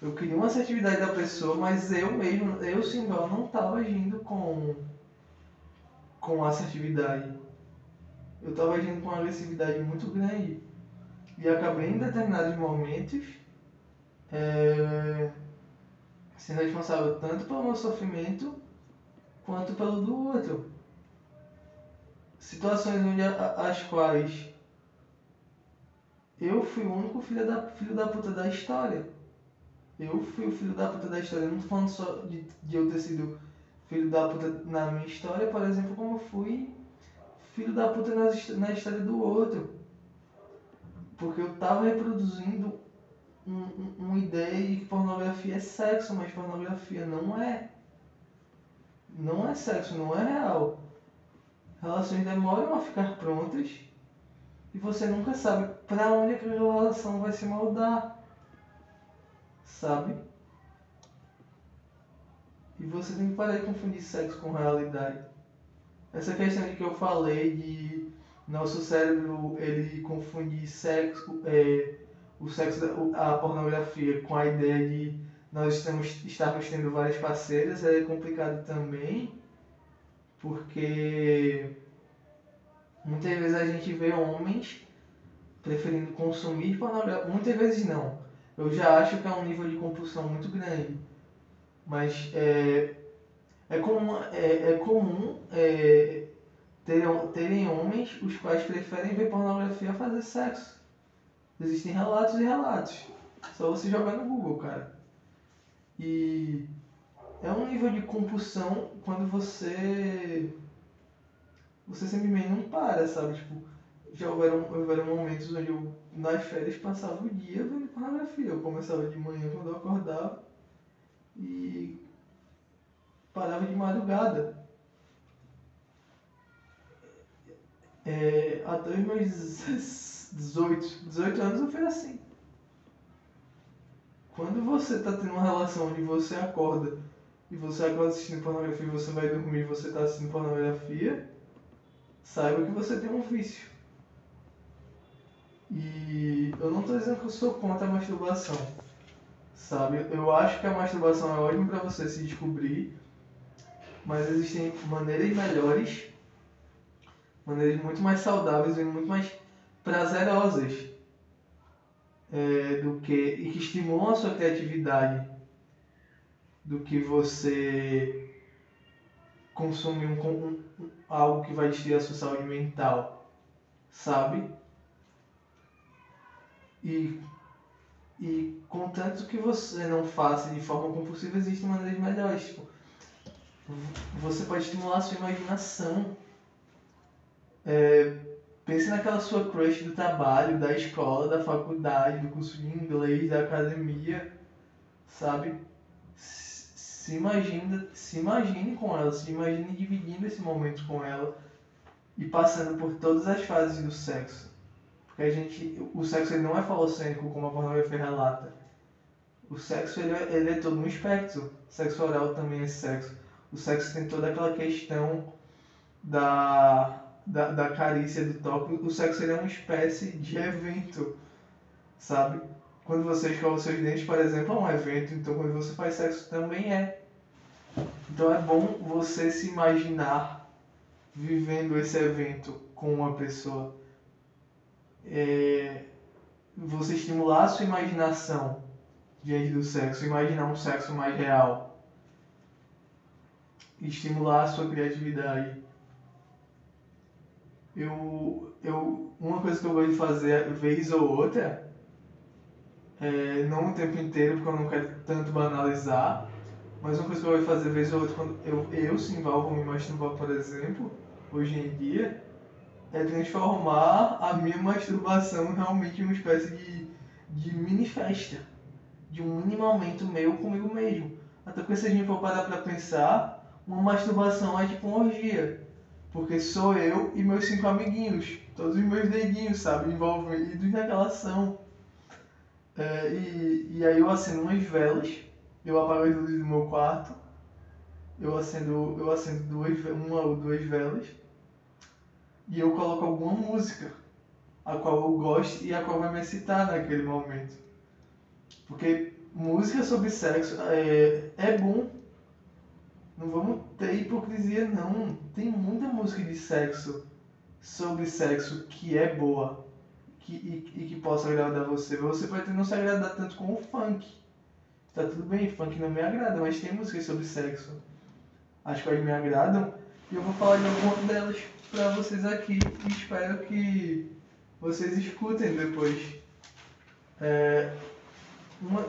eu queria uma assertividade da pessoa, mas eu mesmo, eu Simval, não estava agindo com, com assertividade. Eu estava agindo com uma agressividade muito grande. E acabei em determinados momentos é, sendo responsável tanto pelo meu sofrimento quanto pelo do outro. Situações onde as quais eu fui o único filho da, filho da puta da história. Eu fui o filho da puta da história. Eu não tô falando só de, de eu ter sido filho da puta na minha história, por exemplo, como eu fui filho da puta his- na história do outro. Porque eu tava reproduzindo um, um- uma ideia de que pornografia é sexo, mas pornografia não é. Não é sexo, não é real. Relações demoram a ficar prontas e você nunca sabe pra onde aquela relação vai se moldar. Sabe? E você tem que parar de confundir sexo com realidade. Essa questão de que eu falei de nosso cérebro ele confundir sexo, é, o sexo, da- a pornografia com a ideia de nós estamos, estarmos tendo várias parceiras é complicado também, porque muitas vezes a gente vê homens preferindo consumir pornografia. Muitas vezes não. Eu já acho que é um nível de compulsão muito grande. Mas é, é comum, é, é comum é, ter, terem homens os quais preferem ver pornografia a fazer sexo. Existem relatos e relatos. Só você jogar no Google, cara. E é um nível de compulsão quando você. Você simplesmente não para, sabe? Tipo, já houveram, houveram momentos onde eu, nas férias, passava o dia vendo pornografia. Eu começava de manhã quando eu acordava e parava de madrugada. É, até os meus 18, 18 anos eu fui assim. Quando você tá tendo uma relação onde você acorda e você acorda assistindo pornografia e você vai dormir e você tá assistindo pornografia, saiba que você tem um vício. E eu não tô dizendo que eu sou contra a masturbação. Sabe? Eu acho que a masturbação é ótima para você se descobrir, mas existem maneiras melhores, maneiras muito mais saudáveis e muito mais prazerosas é, do que e que estimulam a sua criatividade do que você consumir um, um- um- algo que vai destruir a sua saúde mental, sabe? E e contanto que você não faça de forma compulsiva, existem maneiras melhores. Tipo, você pode estimular a sua imaginação. É, pense naquela sua crush do trabalho, da escola, da faculdade, do curso de inglês, da academia, sabe? Se imagine, se imagine com ela, se imagine dividindo esse momento com ela e passando por todas as fases do sexo. Porque a gente, o sexo ele não é falocêntrico como a pornografia relata. O sexo ele, é- ele é todo um espectro. Sexo oral também é sexo. O sexo tem toda aquela questão da, da, da carícia, do toque. O sexo ele é uma espécie de evento, sabe? Quando você escova seus dentes, por exemplo, é um evento. Então quando você faz sexo também é. Então é bom você se imaginar vivendo esse evento com uma pessoa é, você estimular a sua imaginação diante do sexo, imaginar um sexo mais real, estimular a sua criatividade. eu, eu, uma coisa que eu gosto de fazer vez ou outra, é, não o tempo inteiro, porque eu não quero tanto banalizar, mas uma coisa que eu de fazer vez ou outra, quando eu, eu se envolvo me masturbar, por exemplo, hoje em dia, é transformar a minha masturbação realmente em uma espécie de, de mini festa, de um mini momento meu comigo mesmo. Até porque se a gente for parar pra pensar, uma masturbação é tipo uma orgia. Porque sou eu e meus cinco amiguinhos, todos os meus dedinhos, sabe, envolvidos naquela ação. É, e, e aí eu acendo umas velas, eu apago as luzes do meu quarto, eu acendo, eu acendo duas, uma ou duas velas e eu coloco alguma música a qual eu gosto e a qual vai me excitar naquele momento. Porque música sobre sexo é, é bom. Não vamos ter hipocrisia, não. Tem muita música de sexo, sobre sexo, que é boa que, e, e que possa agradar você. Você pode não se agradar tanto com o funk. Tá tudo bem, funk não me agrada, mas tem músicas sobre sexo. As quais me agradam e eu vou falar de algumas delas para vocês aqui e espero que vocês escutem depois. É, uma,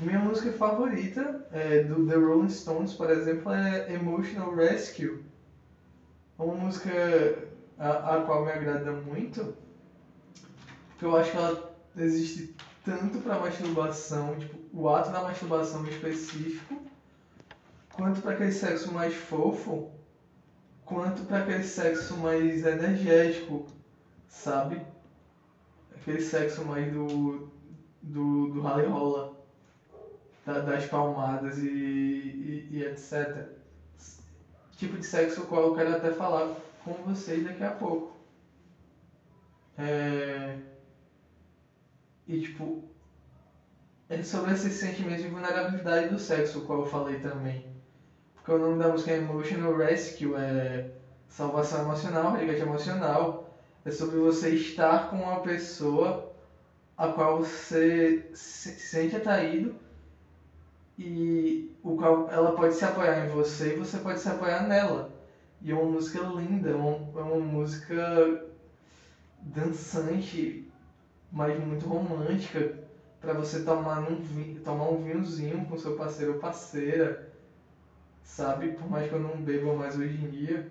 minha música favorita é, do The Rolling Stones, por exemplo, é Emotional Rescue. É uma música a, a qual me agrada muito, porque eu acho que ela existe tanto para masturbação, tipo, o ato da masturbação específico, quanto para aquele sexo mais fofo quanto para aquele sexo mais energético, sabe? Aquele sexo mais do, do, do rally rola, da, das palmadas e, e, e, etc. Tipo de sexo qual eu quero até falar com vocês daqui a pouco. É... E tipo, é sobre esses sentimentos de vulnerabilidade do sexo, o qual eu falei também que o nome da música é Emotional Rescue, é salvação emocional, resgate emocional. É sobre você estar com uma pessoa a qual você se sente atraído e o qual ela pode se apoiar em você e você pode se apoiar nela. E é uma música linda, é uma, é uma música dançante, mas muito romântica, para você tomar um, tomar um vinhozinho com seu parceiro ou parceira sabe? Por mais que eu não beba mais hoje em dia.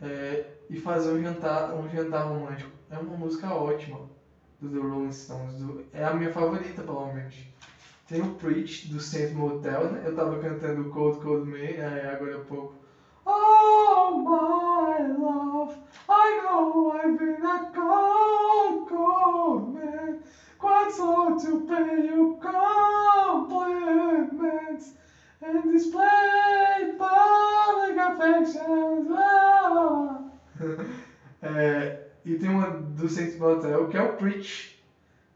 É, e fazer um jantar, um jantar romântico. É uma música ótima do The Rolling Stones. Do, é a minha favorita, pelo menos. Tem o Preach, do Saint Motel, né? Eu tava cantando Cold Cold Man, é, agora há pouco. Oh, my love, I know I've been a cold, man. Slow to pay you and display public é, e tem uma do Saints Motel que é o Preach,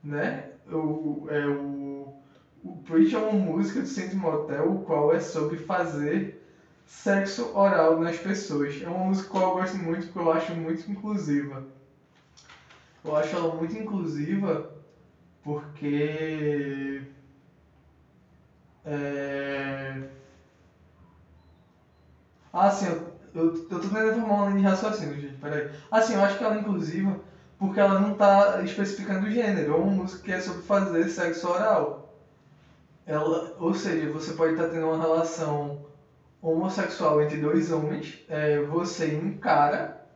né? O, é, o, Preach é uma música do Saints Motel, o qual é sobre fazer sexo oral nas pessoas. É uma música que eu gosto muito porque eu acho muito inclusiva. Eu acho ela muito inclusiva porque é... Ah, sim, eu, eu, eu tô tentando formar uma linha de raciocínio, gente, peraí. Assim, eu acho que ela é inclusiva porque ela não tá especificando o gênero. É uma música que é sobre fazer sexo oral. Ela, ou seja, você pode estar tá tendo uma relação homossexual entre dois homens, é, você e um cara,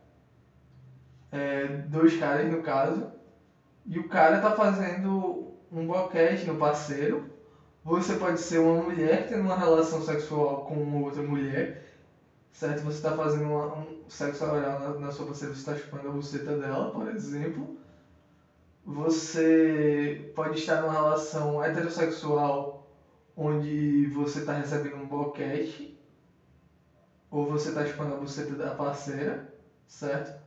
é, dois caras no caso, e o cara tá fazendo um boquete no parceiro você pode ser uma mulher tendo uma relação sexual com outra mulher, certo? Você está fazendo uma, um sexo oral na, na sua buceta, você está chupando a buceta dela, por exemplo. Você pode estar numa relação heterossexual onde você está recebendo um boquete, ou você está chupando a buceta da parceira, certo?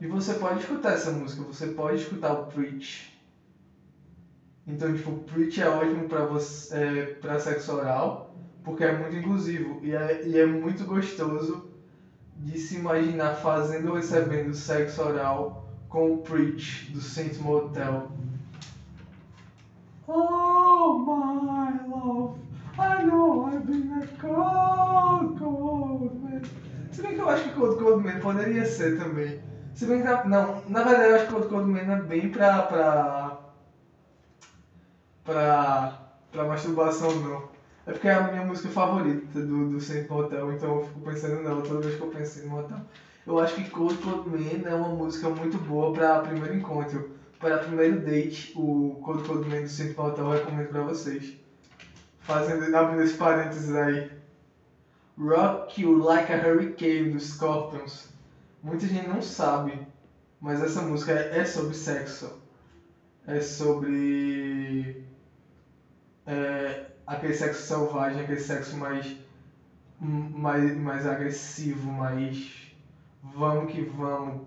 E você pode escutar essa música, você pode escutar o Preach, então, tipo, Preach é ótimo para você, é, para sexo oral, porque é muito inclusivo e é, e é muito gostoso de se imaginar fazendo ou recebendo sexo oral com o Preach do Saint Motel. Oh my love, I know I've been a cold, cold man. Se bem que eu acho que Cold Cold Man poderia ser também. Se bem que, na, não, na verdade eu acho que o Cold Man é bem pra, pra, pra, pra masturbação, não. É porque é a minha música favorita do, do Saint Motel, então eu fico pensando nela toda vez que eu penso em motel. Eu acho que Cold Cold Man é uma música muito boa para primeiro encontro. Para primeiro date, o Cold Cold Man do Saint Motel eu recomendo para vocês. Fazendo, abrindo esse parênteses aí. Rock You Like a Hurricane dos Scorpions. Muita gente não sabe, mas essa música é sobre sexo. É sobre. É, aquele sexo selvagem, aquele sexo mais, mais, mais agressivo, mais vamos que vamos,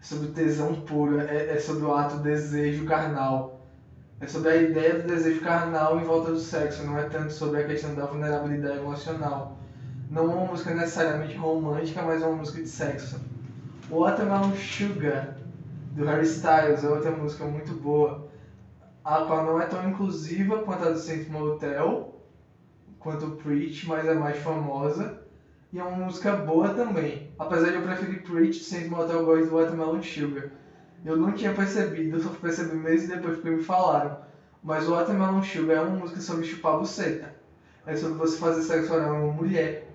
é sobre tesão puro, é, é sobre o ato desejo carnal. É sobre a ideia do desejo carnal em volta do sexo, não é tanto sobre a questão da vulnerabilidade emocional. Não uma música necessariamente romântica, mas uma música de sexo. Watermelon Sugar, do Harry Styles, é outra música muito boa a qual não é tão inclusiva quanto a do Saint Motel, quanto Preach, mas é mais famosa. E é uma música boa também. Apesar de eu preferir Preach, Saint Motel gosto do Watermelon Sugar. Eu não tinha percebido, eu só percebi meses depois que me falaram. Mas o Watermelon Sugar é uma música sobre chupar buceta. É sobre você fazer sexo oral em uma mulher.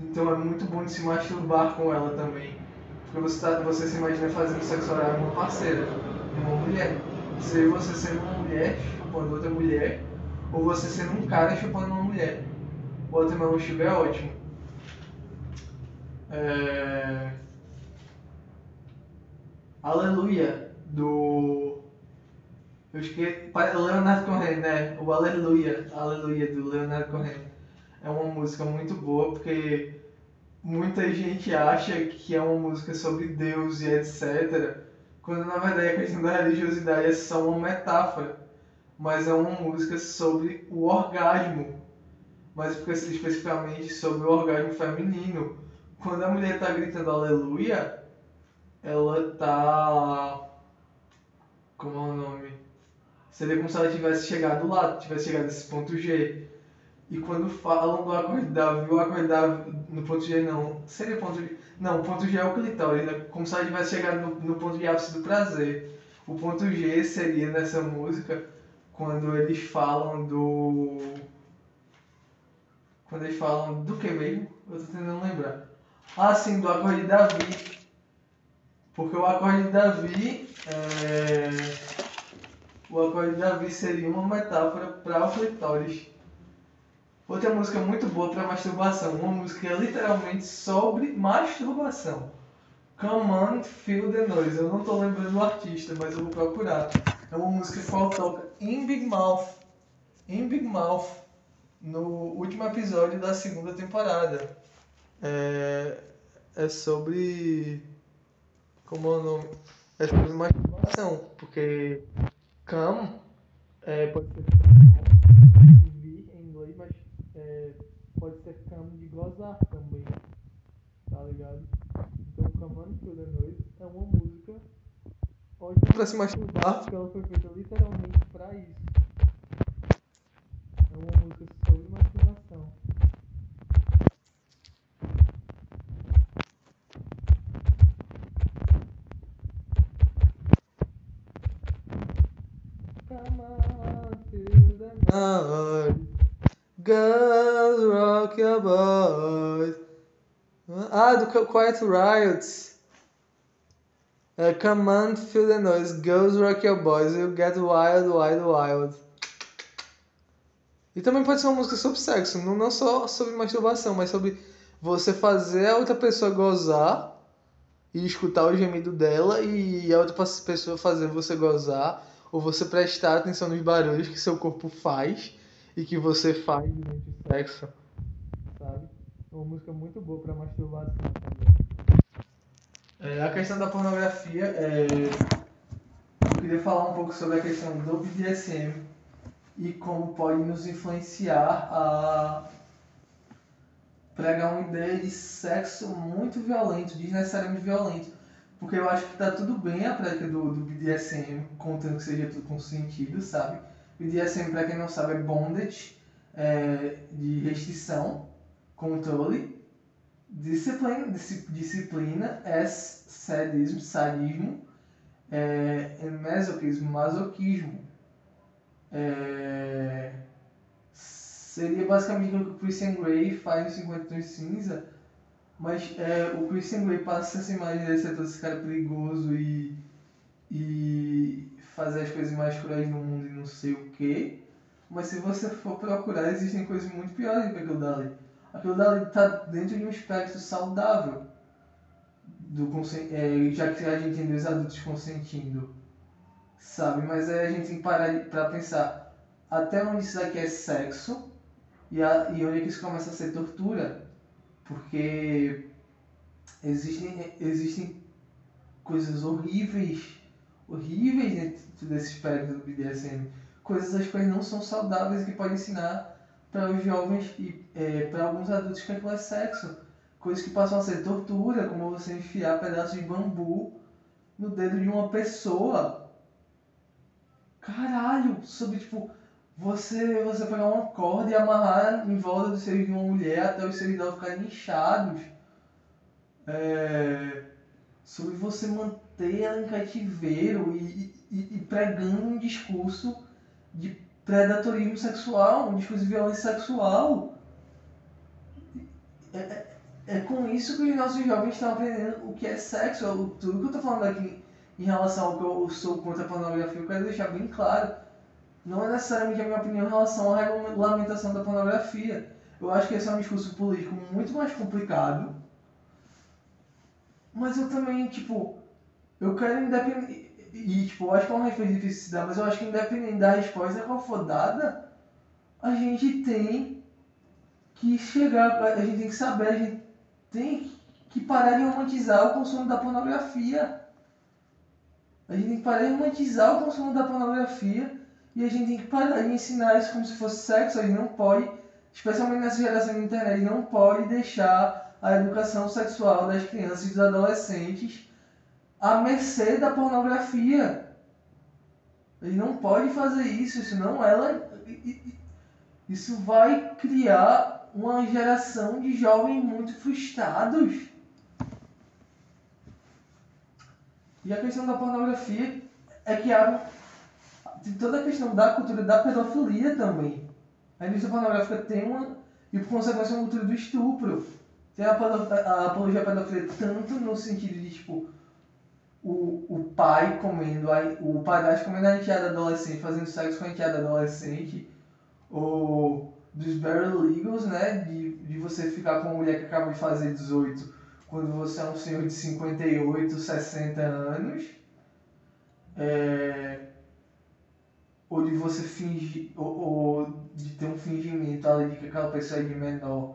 Então é muito bom de se masturbar com ela também. Porque você, tá, você se imagina fazendo sexo oral em uma parceira, uma mulher ser você sendo uma mulher chupando outra mulher, ou você sendo um cara chupando uma mulher. O Watermelon Sugar é ótimo. É... Aleluia, do. Eu esqueci. Leonardo Cohen, né? O Aleluia, Aleluia do Leonardo Cohen. É uma música muito boa porque muita gente acha que é uma música sobre Deus e etc quando na verdade a questão da religiosidade é só uma metáfora, mas é uma música sobre o orgasmo, mas especificamente sobre o orgasmo feminino. Quando a mulher está gritando aleluia, ela está. Como é o nome? Seria como se ela tivesse chegado lá, tivesse chegado nesse ponto G. E quando falam do acorde Davi, o acorde Davi no ponto G não. Seria ponto G. Não, o ponto G é o clitóris, né? como se ela tivesse chegado no, no ponto de ápice do prazer. O ponto G seria nessa música quando eles falam do. Quando eles falam do que mesmo? Eu tô tentando lembrar. Ah, sim, do acorde de Davi. Porque o acorde de Davi. É... O acorde de Davi seria uma metáfora para o clitóris. Outra música muito boa para masturbação, uma música literalmente sobre masturbação. Come on, Feel the Noise. Eu não tô lembrando do artista, mas eu vou procurar. É uma música que Paul toca em Big Mouth. Em Big Mouth, no último episódio da segunda temporada. É, é sobre. Como é o nome? É sobre masturbação, porque come é, pode ser em inglês, mas é, pode ser cama de gozar também, tá ligado? Então, Camando the Noise é uma música ótima pra se masturbar, porque ela foi feita literalmente pra isso. É uma música sobre masturbação. Noise. Girls rock your boys. Ah, do Quiet Riot. Uh, come on, feel the noise. Girls rock your boys. You get wild, wild, wild. E também pode ser uma música sobre sexo, não, não só sobre masturbação, mas sobre você fazer a outra pessoa gozar e escutar o gemido dela e a outra pessoa fazer você gozar ou você prestar atenção nos barulhos que seu corpo faz e que você faz durante o sexo, sabe? É uma música muito boa para masturbação também. É, a questão da pornografia, é... eu queria falar um pouco sobre a questão do BDSM e como pode nos influenciar a pregar uma ideia de sexo muito violento, desnecessariamente violento. Porque eu acho que tá tudo bem a prática do, do BDSM, contando que seja tudo com sentido, sabe? BDSM, para quem não sabe, é bondage, é, de restrição, controle. Disciplina, disciplina é sadismo, sadismo é, é masoquismo. É, seria basicamente o que o Christian Grey faz no 50 Tons Cinza, mas é, o Christian Grey passa essa imagem de ser todo esse cara perigoso e, e fazer as coisas mais cruéis no mundo e não sei o que. Mas se você for procurar, existem coisas muito piores do que aquilo dali. Aquilo dali está dentro de um espectro saudável do é, já que a gente tem dois adultos consentindo, sabe? Mas aí a gente tem que parar para pensar até onde isso aqui é sexo e, a, e onde é que isso começa a ser tortura, porque existem, existem coisas horríveis, horríveis dentro desse espectro do BDSM, coisas as quais não são saudáveis que podem ensinar para os jovens e é, para alguns adultos que aquilo é sexo Coisas que passam a ser tortura, como você enfiar pedaços de bambu no dedo de uma pessoa. Caralho, sobre tipo, você, você pegar uma corda e amarrar em volta do seio de uma mulher até os seios dela ficarem inchados. É, sobre você manter ela em cativeiro e, e, e pregando um discurso de predatorismo sexual, um discurso de violência sexual. É, é é com isso que os nossos jovens estão aprendendo o que é sexo. Tudo que eu estou falando aqui em relação ao que eu sou contra a pornografia, eu quero deixar bem claro. Não é necessariamente a minha opinião em relação à regulamentação da pornografia. Eu acho que esse é um discurso político muito mais complicado. Mas eu também, tipo, eu quero independente. E, tipo, eu acho que é uma resposta difícil de se dar, mas eu acho que independente da resposta qual for dada, a gente tem que chegar, a gente tem que saber, a gente tem que parar de romantizar o consumo da pornografia. A gente tem que parar de romantizar o consumo da pornografia e a gente tem que parar de ensinar isso como se fosse sexo. A gente não pode, especialmente nessa geração da internet, não pode deixar a educação sexual das crianças e dos adolescentes à mercê da pornografia. Ele não pode fazer isso, senão ela. Isso vai criar uma geração de jovens muito frustrados. E a questão da pornografia é que há toda a questão da cultura da pedofilia também. A indústria pornográfica tem uma, e por consequência, uma cultura do estupro. Tem a, a apologia à pedofilia tanto no sentido de, tipo, o, o pai comendo, a, o padrasto comendo a enteada adolescente, fazendo sexo com a enteada adolescente, ou dos Barrel Eagles, né? De, de você ficar com uma mulher que acaba de fazer 18 quando você é um senhor de 58, 60 anos. É, ou de você fingir, ou, ou, de ter um fingimento ali de que aquela pessoa é de menor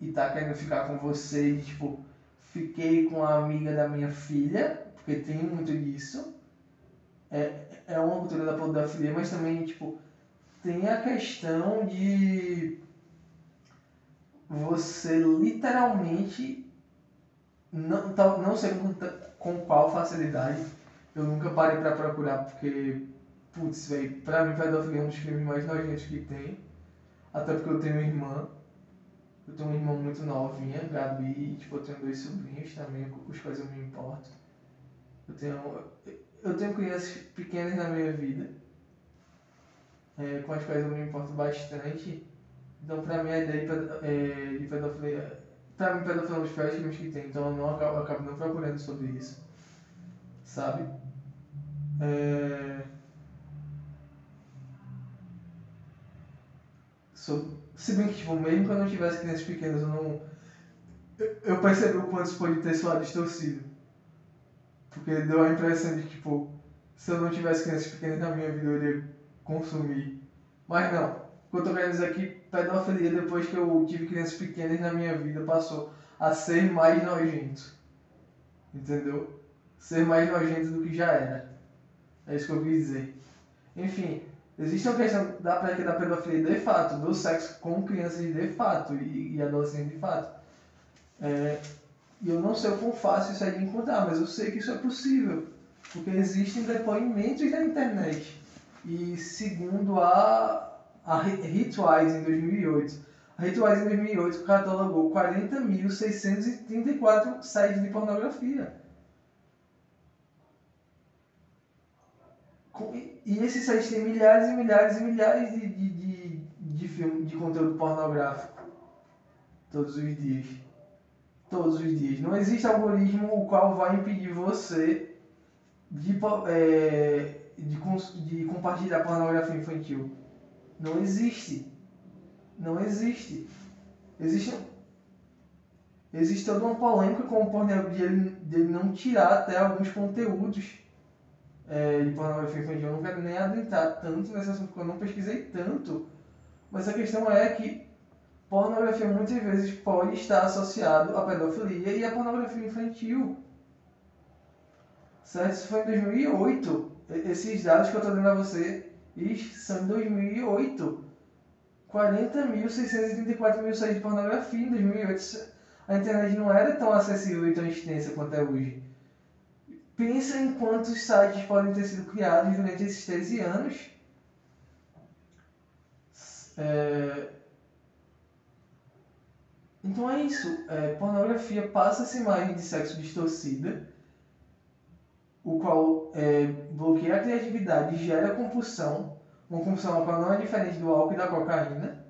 e tá querendo ficar com você e tipo, fiquei com a amiga da minha filha, porque tem muito disso. É, é uma cultura da pedofilia, mas também, tipo, tem a questão de você literalmente não, não sei com, com qual facilidade. Eu nunca parei para procurar porque, putz, velho, pra mim pedofilia é um dos crimes mais nojentos que tem. Até porque eu tenho uma irmã. Eu tenho uma irmã muito novinha, Gabi, e tipo, eu tenho dois sobrinhos também, com os quais eu me importo. Eu tenho, eu tenho crianças pequenas na minha vida é, com as quais eu me importo bastante. Então, pra mim, a ideia de, é, de pedofilia. Pra mim, pedofilia é um dos piores crimes que tem, então eu, não, eu acabo não procurando sobre isso. Sabe? É... Se bem que, tipo, mesmo quando eu tivesse crianças pequenas, eu não. Eu, eu percebi o quanto isso pode ter esse lado distorcido. Porque deu a impressão de que, tipo, se eu não tivesse crianças pequenas na minha vida, eu iria consumir. Mas não. O que eu tô querendo dizer aqui, pedofilia, depois que eu tive crianças pequenas na minha vida, passou a ser mais nojento. Entendeu? Ser mais nojento do que já era. É isso que eu quis dizer. Enfim, existe uma questão da prática da pedofilia de fato, do sexo com crianças de fato e, e adolescentes de fato. É, e eu não sei o quão fácil isso é de encontrar, mas eu sei que isso é possível. Porque existem depoimentos na internet e segundo a, a Hitwise, em 2008, A Rituais em 2008 catalogou 40.634 sites de pornografia. E esses sites têm milhares e milhares e milhares de, de, de, de, filme, de conteúdo pornográfico. Todos os dias. Todos os dias. Não existe algoritmo o qual vai impedir você de, é, de, de compartilhar pornografia infantil. Não existe. Não existe. Existe, existe toda uma polêmica com o pornô de ele, de ele não tirar até alguns conteúdos é, de pornografia infantil. Eu não quero nem adentrar tanto nesse assunto, porque eu não pesquisei tanto. Mas a questão é que pornografia muitas vezes pode estar associado à pedofilia e à pornografia infantil. Certo? Isso foi em 2008. Esses dados que eu estou dando a você são em 2008. 40.634 mil sites de pornografia em 2008. A internet não era tão acessível e tão extensa quanto é hoje. Pensa em quantos sites podem ter sido criados durante esses 13 anos. É... Então é isso. É, pornografia passa essa imagem de sexo distorcida, o qual é, bloqueia a criatividade e gera compulsão. Uma compulsão a qual não é diferente do álcool e da cocaína.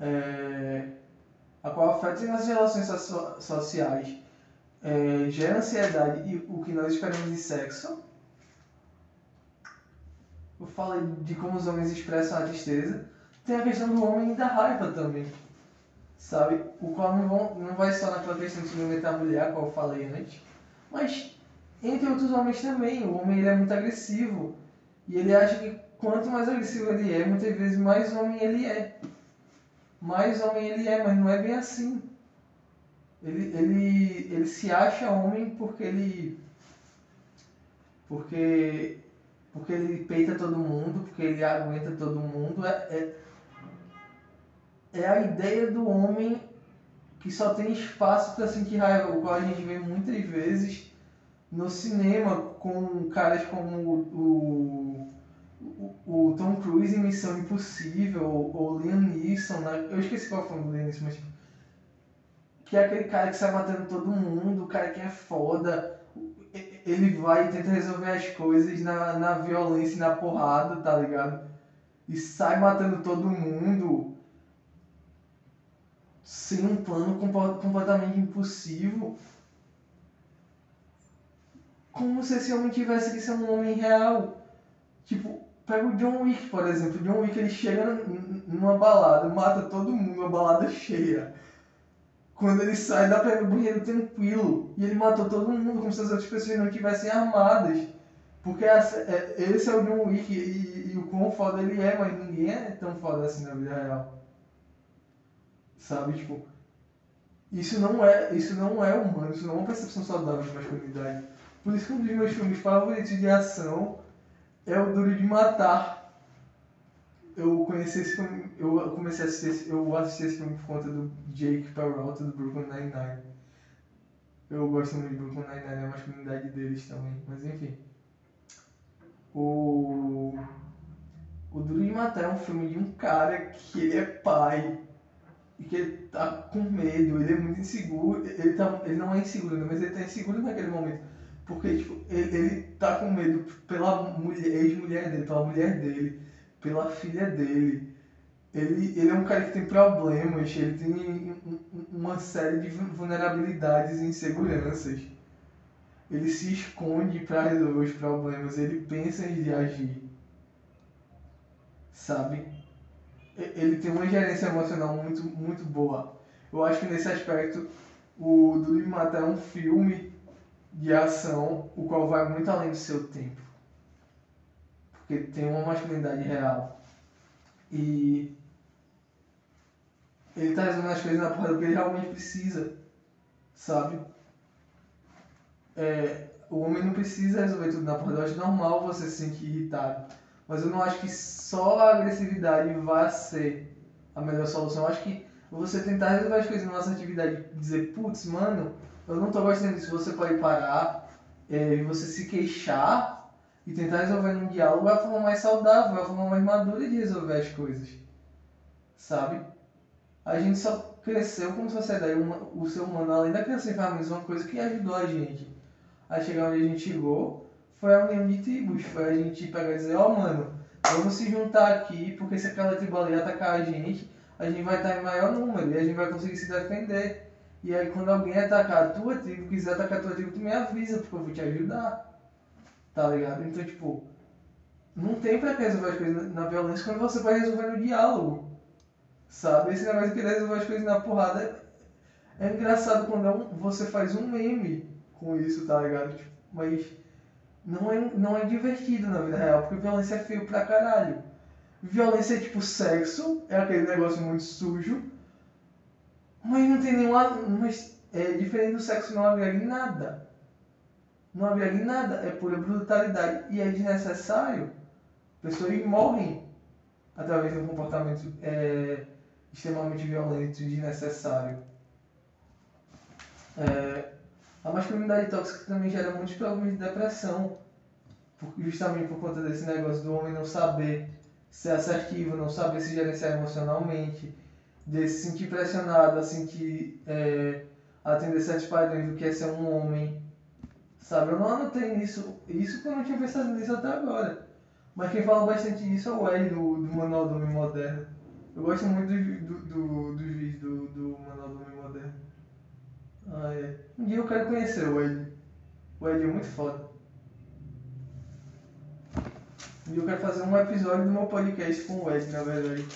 É, a qual afeta nas relações so sociais é, gera ansiedade e o que nós esperamos de sexo. Eu falei de como os homens expressam a tristeza. Tem a questão do homem e da raiva também. Sabe? O qual não, vão, não vai só naquela questão de submeter a mulher, qual eu falei antes. Mas entre outros homens também. O homem ele é muito agressivo. E ele acha que quanto mais agressivo ele é, muitas vezes mais homem ele é. Mais homem ele é, mas não é bem assim. Ele, ele, ele se acha homem porque ele. Porque. Porque ele peita todo mundo, porque ele aguenta todo mundo. É, é, é a ideia do homem que só tem espaço para sentir raiva, o qual a gente vê muitas vezes no cinema com caras como o, o, o Tom Cruise em Missão Impossível, ou Liam Neeson, né? eu esqueci qual foi o Liam Neeson, mas que é aquele cara que sai matando todo mundo, o cara que é foda, ele vai e tenta resolver as coisas na, na violência na porrada, tá ligado? E sai matando todo mundo sem um plano completamente impossível. Como se esse homem tivesse que ser um homem real. Tipo, pega o John Wick, por exemplo. O John Wick ele chega numa balada, mata todo mundo, uma balada cheia quando ele sai, dá pra ir no banheiro tranquilo. E ele matou todo mundo como se as outras pessoas não estivessem armadas. Porque essa, é, esse é o John Wick e, e, o quão foda ele é, mas ninguém é tão foda assim na vida real. Sabe, tipo. Isso não é, isso não é humano, isso não é uma percepção saudável de masculinidade. Por isso que um dos meus filmes favoritos de ação é o Duro de Matar eu conheci esse filme, eu comecei a assistir, eu assisti esse filme por conta do Jake Peralta do Brooklyn Nine-Nine. Eu gosto muito de Brooklyn Nine-Nine, é a masculinidade deles também, mas enfim. O o Duro de Matar é um filme de um cara que ele é pai e que ele tá com medo, ele é muito inseguro, ele, tá, ele não é inseguro, mas ele tá inseguro naquele momento. Porque tipo, ele, ele tá com medo pela mulher, ex-mulher dele, pela mulher dele pela filha dele. Ele, ele é um cara que tem problemas, ele tem uma série de vulnerabilidades e inseguranças. Ele se esconde para resolver os problemas, ele pensa em agir. Sabe? Ele tem uma gerência emocional muito, muito boa. Eu acho que nesse aspecto, o Duro de Matar é um filme de ação, o qual vai muito além do seu tempo porque tem uma masculinidade real. E ele tá resolvendo as coisas na porra que ele realmente precisa, sabe? É, o homem não precisa resolver tudo na porra. Eu acho normal você se sentir irritado. Mas eu não acho que só a agressividade vai ser a melhor solução. Eu acho que você tentar resolver as coisas na nossa atividade dizer, putz, mano, eu não tô gostando disso, você pode parar é, e você se queixar e tentar resolver num diálogo é a forma mais saudável, é a forma mais madura de resolver as coisas. Sabe? a gente só cresceu como sociedade, uma, o ser humano, além da de famílias, uma coisa que ajudou a gente a chegar onde a gente chegou foi a união de tribos. Foi a gente pegar e dizer, ó oh, mano, vamos se juntar aqui, porque se aquela tribo ali atacar a gente, a gente vai estar em maior número e a gente vai conseguir se defender. E aí quando alguém atacar a tua tribo, quiser atacar a tua tribo, tu me avisa, porque eu vou te ajudar. Tá ligado? Então, tipo, não tem pra que resolver as coisas na violência quando você vai resolver no diálogo. Sabe? Esse negócio de querer resolver as coisas na porrada é engraçado quando é você faz um meme com isso, tá ligado? Tipo, mas não é, não é divertido na vida real, porque violência é feio pra caralho. Violência é tipo sexo, é aquele negócio muito sujo, mas não tem nenhuma. Mas é diferente do sexo, não agrega em nada. Não agrega em nada, é pura brutalidade. E é desnecessário. Pessoas morrem através de um comportamento é, extremamente violento e desnecessário. É, a masculinidade tóxica também gera muitos problemas de depressão, justamente por conta desse negócio do homem não saber ser assertivo, não saber se gerenciar emocionalmente, de se sentir pressionado a sentir, é, atender certos padrões do que é ser um homem. Sabe, eu não anotei nisso, isso que eu não tinha pensado nisso até agora. Mas quem fala bastante disso é o L do, do Manual do Homem Moderno. Eu gosto muito do, do, do, vídeos do, do Manual do Homem Moderno. Ah, é. Um dia eu quero conhecer o Ed. O Ed é muito foda. Um dia eu quero fazer um episódio do meu podcast com o Ed, na verdade.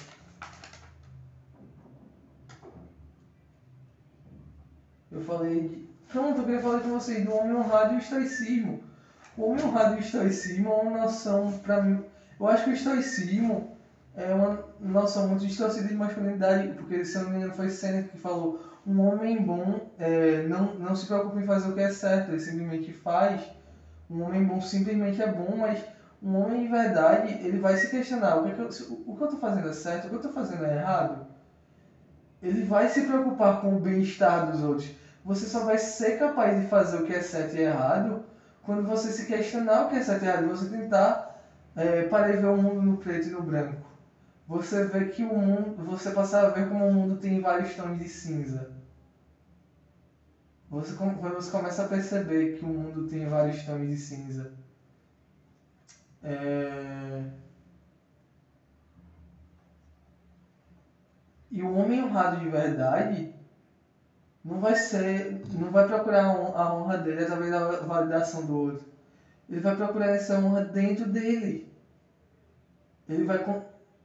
Eu falei. Pronto, eu queria falar com vocês do homem honrado e o estoicismo. O homem honrado e o estoicismo é uma noção, pra mim... Eu acho que o estoicismo é uma noção muito distorcida de masculinidade, porque se eu não me engano foi Seneca que falou um homem bom é, não, não se preocupa em fazer o que é certo, ele simplesmente faz. Um homem bom simplesmente é bom, mas um homem de verdade, ele vai se questionar, o que, é que eu, o que eu estou fazendo é certo, o que eu estou fazendo é errado? Ele vai se preocupar com o bem-estar dos outros. Você só vai ser capaz de fazer o que é certo e errado quando você se questionar o que é certo e errado, você tentar é, ver o mundo no preto e no branco você vê que o mundo, você passa a ver como o mundo tem vários tons de cinza. Você, quando você começa a perceber que o mundo tem vários tons de cinza, é... e o homem honrado de verdade não vai ser, não vai procurar a honra dele através da validação do outro. Ele vai procurar essa honra dentro dele. Ele vai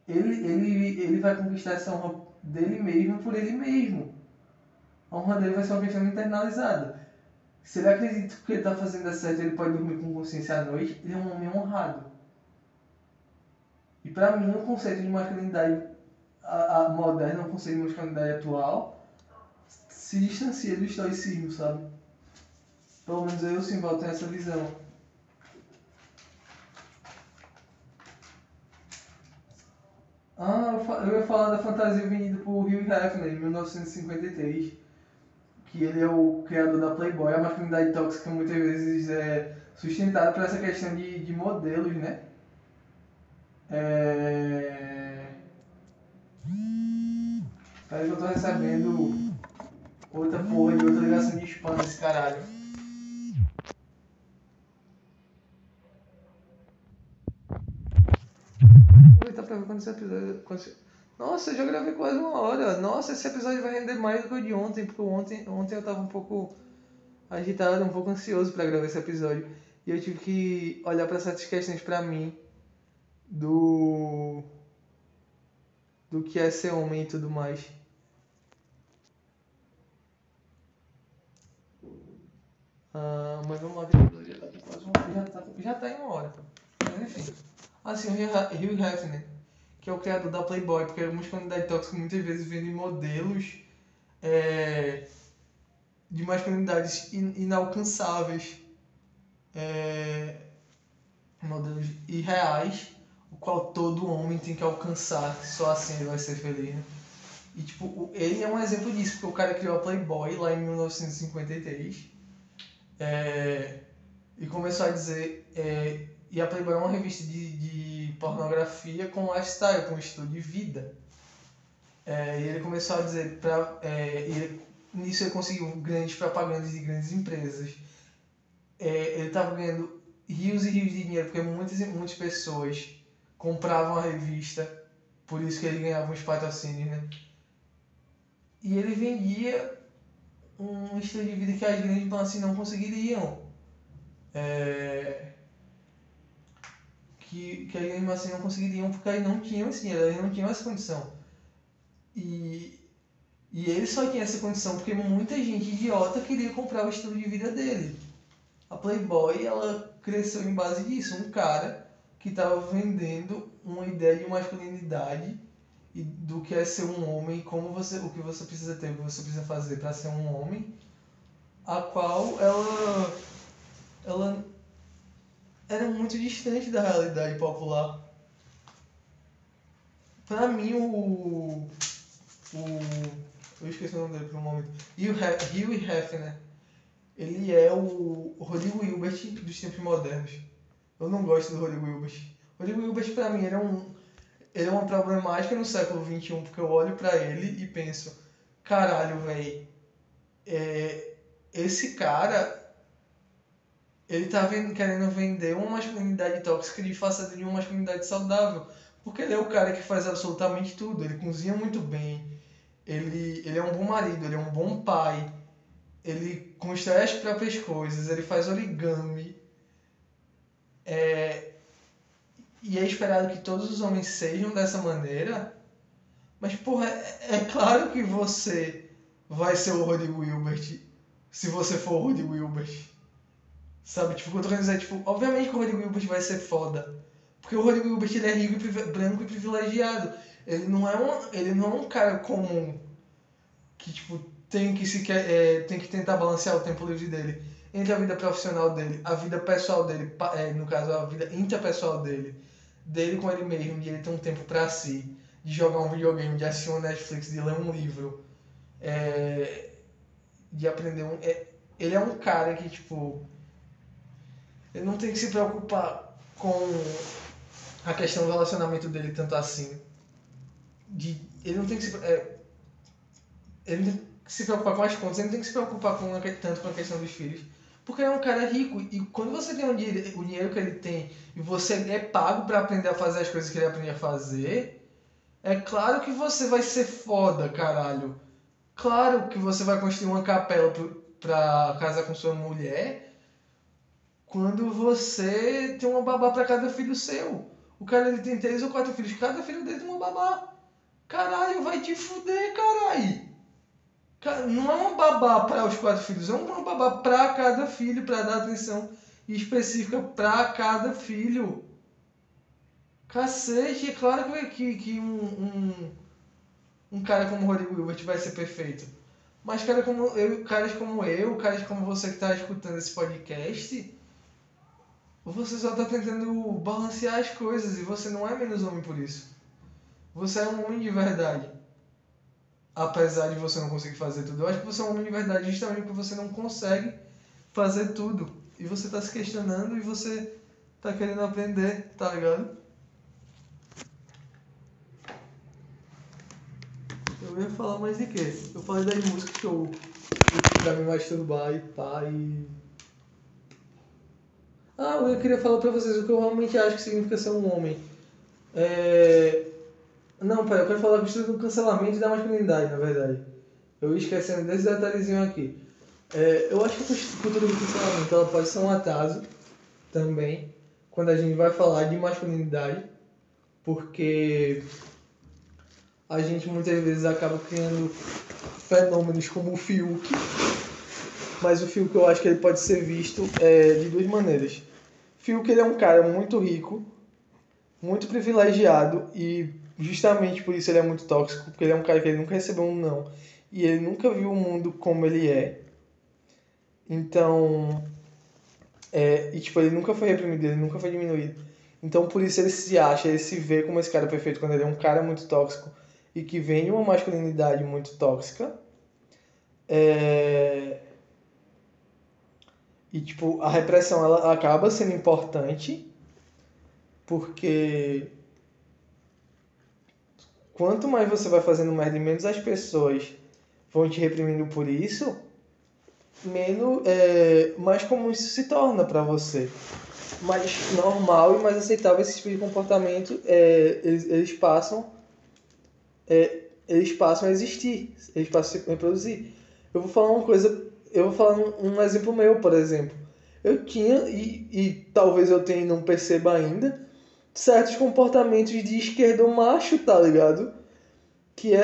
ele, ele, ele vai conquistar essa honra dele mesmo por ele mesmo. A honra dele vai ser uma questão internalizada. Se ele acredita que ele está fazendo certo, ele pode dormir com consciência à noite, ele é um homem honrado. E para mim, o conceito de masculinidade a, a moderna, o conceito de masculinidade atual, se distancia do estoicismo, sabe? Pelo menos eu, sim, tenho essa visão. Ah, eu ia falar da fantasia vendida por Hugh Hefner em 1953, que ele é o criador da Playboy. A masculinidade tóxica muitas vezes é sustentada por essa questão de, de modelos, né? É... Espera que eu tô recebendo outra porra de outra ligação de spam nesse caralho. aproveitar pra ver quando esse episódio. Nossa, eu já gravei quase uma hora. Nossa, esse episódio vai render mais do que o de ontem, porque ontem, ontem eu tava um pouco agitado, um pouco ansioso para gravar esse episódio. E eu tive que olhar para certas questões para mim do do que é ser homem e tudo mais. Ah, mas vamos lá, já tá, já, tá, em uma hora. Mas enfim. Assim, o Hugh Hefner, que é o criador da Playboy, porque a masculinidade tóxica muitas vezes vende modelos é, de masculinidades in, inalcançáveis, é, modelos irreais, o qual todo homem tem que alcançar, só assim ele vai ser feliz. Né? E tipo, ele é um exemplo disso, porque o cara criou a Playboy lá em 1953 é, e começou a dizer é, e a Playboy é uma revista de, de pornografia com lifestyle, com estilo de vida. É, e ele começou a dizer para é, ele, nisso ele conseguiu grandes propagandas de grandes empresas. É, ele estava ganhando rios e rios de dinheiro porque muitas muitas pessoas compravam a revista, por isso que ele ganhava uns patrocínios, né? E ele vendia um estilo de vida que as grandes bancas não conseguiriam. É... Que, que as grandes bancas não conseguiriam porque elas não tinham esse dinheiro, elas não tinham essa condição. E, e ele só tinha essa condição porque muita gente idiota queria comprar o estilo de vida dele. A Playboy, ela cresceu em base disso. Um cara que estava vendendo uma ideia de masculinidade e do que é ser um homem, como você, o que você precisa ter, o que você precisa fazer para ser um homem, a qual ela ela era muito distante da realidade popular. Para mim o o eu esqueci o nome dele por um momento. Hugh Hefner. Ele é o Rodrigo Hilbert dos tempos modernos. Eu não gosto do Rodrigo Hilbert. Rodrigo Hilbert para mim era um é uma problemática no século XXI, porque eu olho para ele e penso, caralho, velho, é, esse cara, ele tá vendo, querendo vender uma masculinidade tóxica de façade de uma masculinidade saudável. Porque ele é o cara que faz absolutamente tudo. Ele cozinha muito bem, ele, ele é um bom marido, ele é um bom pai, ele constrói as próprias coisas, ele faz origami. É, e é esperado que todos os homens sejam dessa maneira, mas, porra, é, é claro que você vai ser o Rodrigo Wilbert se você for o Rodrigo Wilbert. Sabe? Tipo, o que eu tô querendo dizer, tipo, obviamente que o Rodrigo Wilbert vai ser foda. Porque o Rodrigo Wilbert ele é rico e branco e privilegiado. Ele não é um, ele não é um cara comum que, tipo, tem que, se, é, tem que tentar balancear o tempo livre dele entre a vida profissional dele, a vida pessoal dele, é, no caso, a vida interpessoal dele dele com ele mesmo, de ele ter um tempo para si, de jogar um videogame, de assistir um Netflix, de ler um livro, é, de aprender um. É, ele é um cara que, tipo. Ele não tem que se preocupar com a questão do relacionamento dele tanto assim. De, ele não tem que se. É, ele tem que se preocupar com as contas, ele não tem que se preocupar com tanto com a questão dos filhos porque é um cara rico e quando você tem o dinheiro que ele tem e você é pago para aprender a fazer as coisas que ele aprende a fazer, é claro que você vai ser foda, caralho. Claro que você vai construir uma capela pra casar com sua mulher quando você tem uma babá para cada filho seu. O cara ele tem três ou quatro filhos, cada filho dele tem uma babá. Caralho, vai te fuder, caralho. Não é uma babá para os quatro filhos, é uma babá para cada filho, para dar atenção específica para cada filho. Cacete, é claro que, que, que um, um, um cara como o Rodrigo vai ser perfeito. Mas cara como eu, caras como eu, caras como você que está escutando esse podcast, você só está tentando balancear as coisas e você não é menos homem por isso. Você é um homem de verdade apesar de você não conseguir fazer tudo. Eu acho que você é um homem de verdade justamente porque você não consegue fazer tudo. E você está se questionando e você está querendo aprender, tá ligado? Eu ia falar mais de quê? Eu falei das músicas que eu pra me masturbar e pá e. Ah, eu queria falar pra vocês o que eu realmente acho que significa ser um homem. É... Não, pai, eu quero falar do cancelamento da masculinidade, na verdade. Eu ia esquecendo desse detalhezinho aqui. É, eu acho que a cultura do cancelamento ela pode ser um atraso também, quando a gente vai falar de masculinidade, porque a gente muitas vezes acaba criando fenômenos como o Fiuk, mas o Fiuk eu acho que ele pode ser visto é, de duas maneiras. Fiuk ele é um cara muito rico, muito privilegiado e justamente por isso ele é muito tóxico, porque ele é um cara que ele nunca recebeu um não. E ele nunca viu o mundo como ele é. Então. É, e tipo, ele nunca foi reprimido, ele nunca foi diminuído. Então por isso ele se acha, ele se vê como esse cara perfeito quando ele é um cara muito tóxico e que vem de uma masculinidade muito tóxica. É... E tipo, a repressão ela acaba sendo importante porque quanto mais você vai fazendo merda e menos as pessoas vão te reprimindo por isso, menos, é, mais comum isso se torna para você. Mais normal e mais aceitável esse tipo de comportamento, é, eles, eles passam é, eles passam a existir, eles passam a se reproduzir. Eu vou falar uma coisa, eu vou falar um, um exemplo meu, por exemplo. Eu tinha, e, e talvez eu tenha e não perceba ainda, certos comportamentos de esquerdo macho, tá ligado? Que é,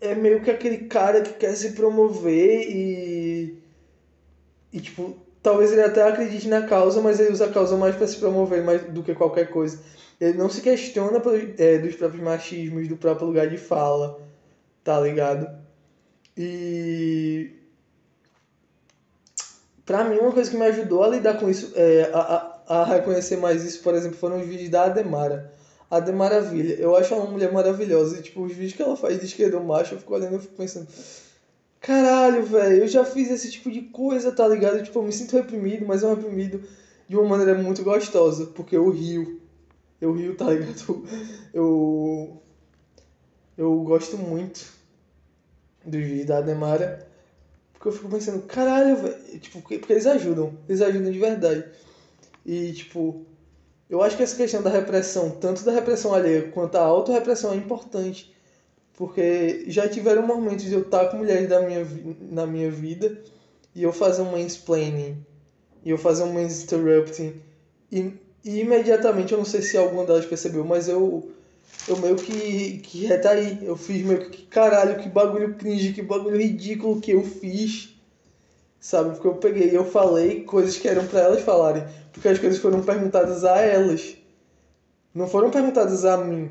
é, é meio que aquele cara que quer se promover e. E tipo, talvez ele até acredite na causa, mas ele usa a causa mais para se promover mais do que qualquer coisa. Ele não se questiona é, dos próprios machismos, do próprio lugar de fala, tá ligado? E. Pra mim, uma coisa que me ajudou a lidar com isso, é, a, a reconhecer mais isso, por exemplo, foram os vídeos da Ademara. A Ademaravilha. Eu acho uma mulher maravilhosa. E, tipo, os vídeos que ela faz de esquerdo macho, eu fico olhando e fico pensando. Caralho, velho, eu já fiz esse tipo de coisa, tá ligado? Tipo, eu me sinto reprimido, mas um reprimido de uma maneira muito gostosa, porque eu rio. Eu rio, tá ligado? Eu. Eu gosto muito dos vídeos da Ademara. Porque eu fico pensando, caralho, velho. Tipo, porque eles ajudam. Eles ajudam de verdade. E, tipo, eu acho que essa questão da repressão, tanto da repressão alheia quanto a autorrepressão é importante. Porque já tiveram momentos de eu estar com mulheres da minha, na minha vida e eu fazer um mansplaining, e eu fazer um mansinterrupting, e, e imediatamente, eu não sei se alguma delas percebeu, mas eu, eu meio que, que retaí. Eu fiz meio que, caralho, que bagulho cringe, que bagulho ridículo que eu fiz sabe? Porque eu peguei e eu falei coisas que eram para elas falarem, porque as coisas foram perguntadas a elas, não foram perguntadas a mim.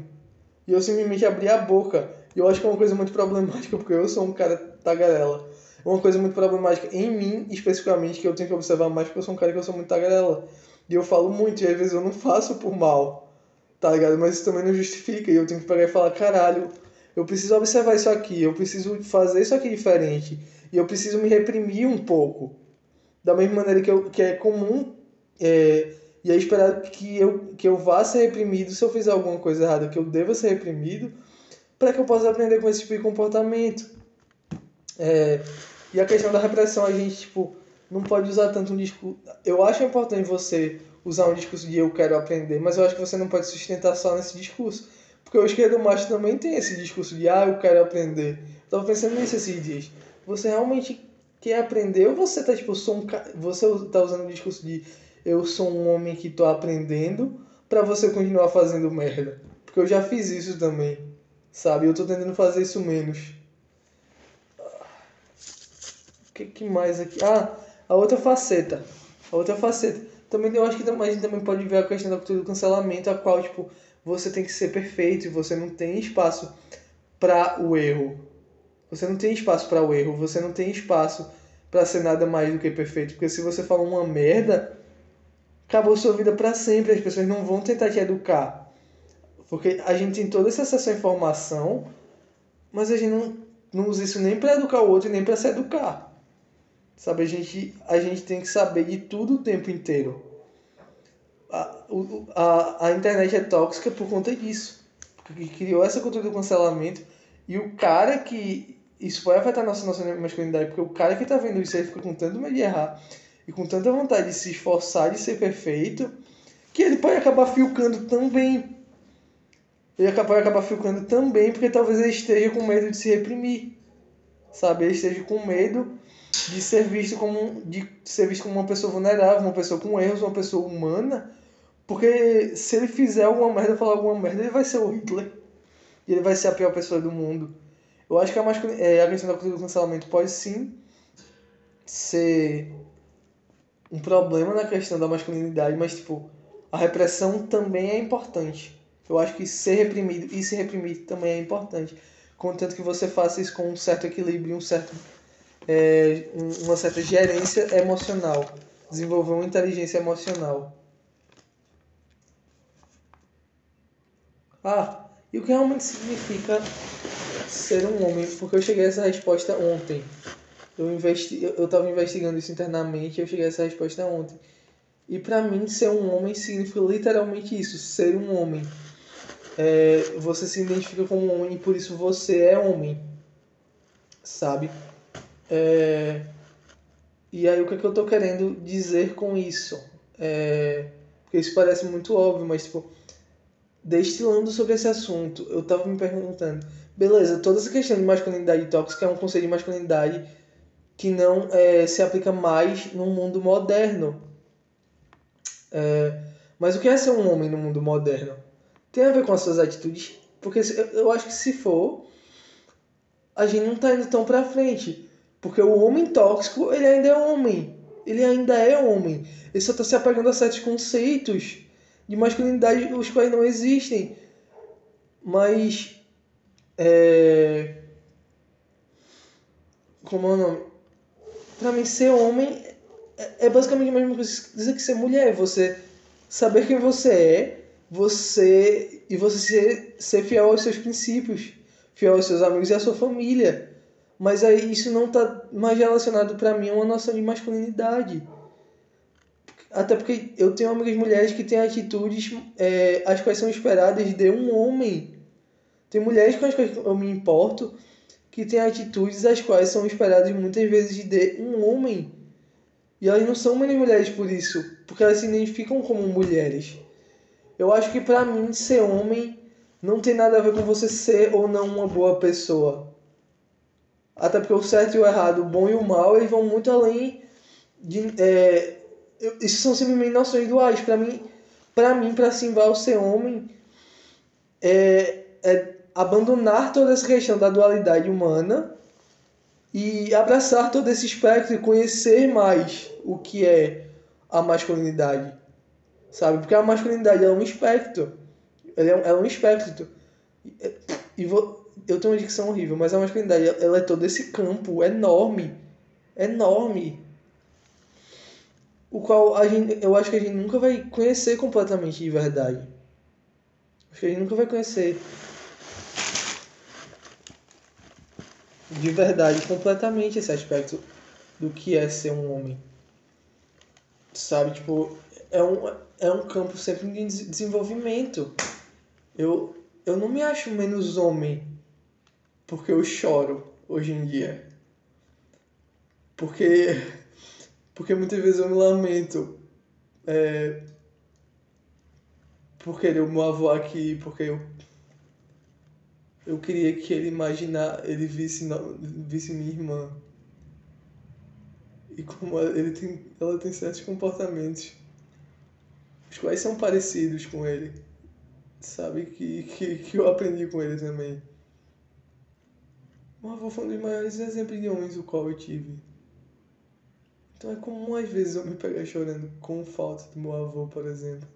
E eu simplesmente abri a boca. E eu acho que é uma coisa muito problemática, porque eu sou um cara tagarela. É uma coisa muito problemática em mim, especificamente, que eu tenho que observar mais, porque eu sou um cara que eu sou muito tagarela. E eu falo muito, e às vezes eu não faço por mal, tá ligado? Mas isso também não justifica, e eu tenho que pegar e falar, caralho, eu preciso observar isso aqui, eu preciso fazer isso aqui diferente. E eu preciso me reprimir um pouco. Da mesma maneira que, eu, que é comum é, e é esperado que eu, que eu vá ser reprimido se eu fizer alguma coisa errada, que eu deva ser reprimido, para que eu possa aprender com esse tipo de comportamento. É, e a questão da repressão, a gente, tipo, não pode usar tanto um discurso. Eu acho importante você usar um discurso de eu quero aprender, mas eu acho que você não pode sustentar só nesse discurso. Porque o esquerdo macho também tem esse discurso de ah, eu quero aprender. Tava pensando nisso esses dias você realmente quer aprender ou você tá tipo, sou um, você tá usando o discurso de eu sou um homem que tô aprendendo para você continuar fazendo merda? Porque eu já fiz isso também, sabe? Eu tô tentando fazer isso menos. O que, que mais aqui? Ah, a outra faceta. A outra faceta. Também eu acho que a gente também pode ver a questão da cultura do cancelamento, a qual, tipo, você tem que ser perfeito e você não tem espaço para o erro. Você não tem espaço para o erro, você não tem espaço para ser nada mais do que perfeito, porque se você fala uma merda, acabou sua vida para sempre, as pessoas não vão tentar te educar. Porque a gente tem toda essa informação, mas a gente não, não usa isso nem para educar o outro nem para se educar. Sabe, a gente, a gente tem que saber de tudo o tempo inteiro. A, a, a internet é tóxica por conta disso. Porque criou essa cultura do cancelamento. E o cara que isso vai afetar nossa, nossa masculinidade, porque o cara que tá vendo isso aí fica com tanto medo de errar e com tanta vontade de se esforçar de ser perfeito, que ele pode acabar filcando também. Ele pode acabar filcando também, porque talvez ele esteja com medo de se reprimir. Sabe? Ele esteja com medo de ser visto como de ser visto como uma pessoa vulnerável, uma pessoa com erros, uma pessoa humana, porque se ele fizer alguma merda, falar alguma merda, ele vai ser o Hitler. E ele vai ser a pior pessoa do mundo. Eu acho que a, masculin... é, a questão da cultura do cancelamento pode sim ser um problema na questão da masculinidade, mas tipo, a repressão também é importante. Eu acho que ser reprimido e ser reprimido também é importante. Contanto que você faça isso com um certo equilíbrio, um certo, é, uma certa gerência emocional. Desenvolver uma inteligência emocional. Ah, e o que realmente significa ser um homem, porque eu cheguei a essa resposta ontem. Eu investi, eu estava investigando isso internamente e eu cheguei a essa resposta ontem. E para mim ser um homem significa literalmente isso, ser um homem. é, você se identifica como homem e por isso você é homem. Sabe? É, e aí o que, é que eu tô querendo dizer com isso? É, porque isso parece muito óbvio, mas tipo, destilando sobre esse assunto, eu tava me perguntando, beleza, toda essa questão de masculinidade tóxica é um conceito de masculinidade que não é, se aplica mais no mundo moderno. É, mas o que é ser um homem no mundo moderno? Tem a ver com as suas atitudes? Porque eu acho que se for, a gente não tá indo tão pra frente. Porque o homem tóxico, ele ainda é homem. Ele ainda é homem. Ele só tá se apegando a certos conceitos de masculinidade os quais não existem. Mas. É. Como é o nome? Pra mim, ser homem é, é basicamente a mesma coisa dizer que ser mulher. Você saber quem você é, você e você ser, ser fiel aos seus princípios, fiel aos seus amigos e à sua família. Mas aí isso não tá mais relacionado para mim a uma noção de masculinidade. Até porque eu tenho amigas mulheres que têm atitudes é, as quais são esperadas de um homem. Tem mulheres com as quais eu me importo que têm atitudes as quais são esperadas muitas vezes de um homem. E elas não são menos mulheres por isso, porque elas se identificam como mulheres. Eu acho que para mim ser homem não tem nada a ver com você ser ou não uma boa pessoa. Até porque o certo e o errado, o bom e o mal, eles vão muito além de. É, isso são simplesmente noções duais. Para mim, para mim, para Simval ser homem, é, é abandonar toda essa questão da dualidade humana e abraçar todo esse espectro e conhecer mais o que é a masculinidade, sabe? Porque a masculinidade é um espectro, ela é um, é um espectro. E, vou, eu tenho uma dicção horrível, mas a masculinidade ela é todo esse campo enorme, enorme, o qual a gente, eu acho que a gente nunca vai conhecer completamente de verdade. Acho que a gente nunca vai conhecer de verdade completamente esse aspecto do que é ser um homem. Sabe, tipo, é um, é um campo sempre de desenvolvimento. Eu, eu não me acho menos homem porque eu choro hoje em dia. Porque, porque muitas vezes eu me lamento é, por querer o meu avô aqui, porque eu eu queria que ele imaginar, ele visse, visse minha irmã. E como ele tem, ela tem certos comportamentos, os quais são parecidos com ele. Sabe? Que, que, que eu aprendi com ele também. O avô foi um dos maiores exemplos de homens o qual eu tive. Então é comum às vezes eu me pegar chorando com falta do meu avô, por exemplo.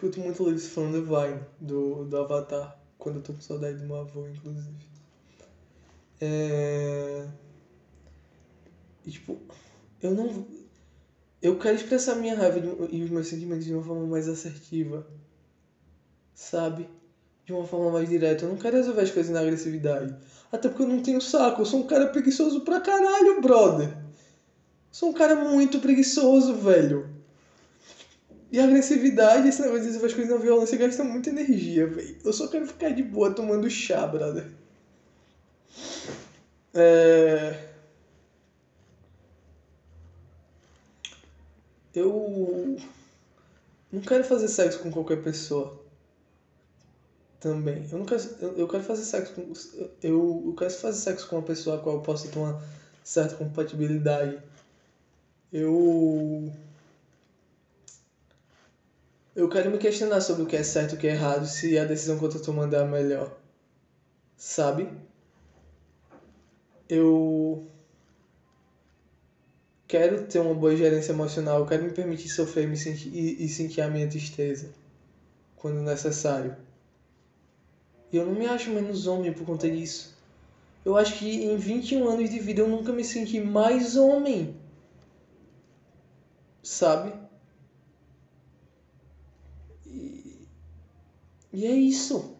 escuto muito eles falando Vine, do, do Avatar, quando eu tô com saudade do meu avô, inclusive. É... E, tipo, eu não. Eu quero expressar minha raiva e os meus sentimentos de uma forma mais assertiva. Sabe? De uma forma mais direta. Eu não quero resolver as coisas na agressividade. Até porque eu não tenho saco. Eu sou um cara preguiçoso pra caralho, brother. Sou um cara muito preguiçoso, velho. E a agressividade, esse negócio de resolver as coisas na violência gasta muita energia, velho. Eu só quero ficar de boa tomando chá, brother. É... Eu não quero fazer sexo com qualquer pessoa. Também. Eu não quero, eu quero fazer sexo com. Eu, eu quero fazer sexo com uma pessoa com a qual eu possa ter uma certa compatibilidade. Eu eu quero me questionar sobre o que é certo e o que é errado, se a decisão que eu tô tomando é a melhor. Sabe? Eu quero ter uma boa gerência emocional, quero me permitir sofrer me sentir, e, e sentir a minha tristeza quando necessário. E eu não me acho menos homem por conta disso. Eu acho que em 21 anos de vida eu nunca me senti mais homem. Sabe? E é isso.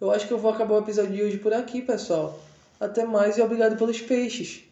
Eu acho que eu vou acabar o episódio de hoje por aqui, pessoal. Até mais e obrigado pelos peixes.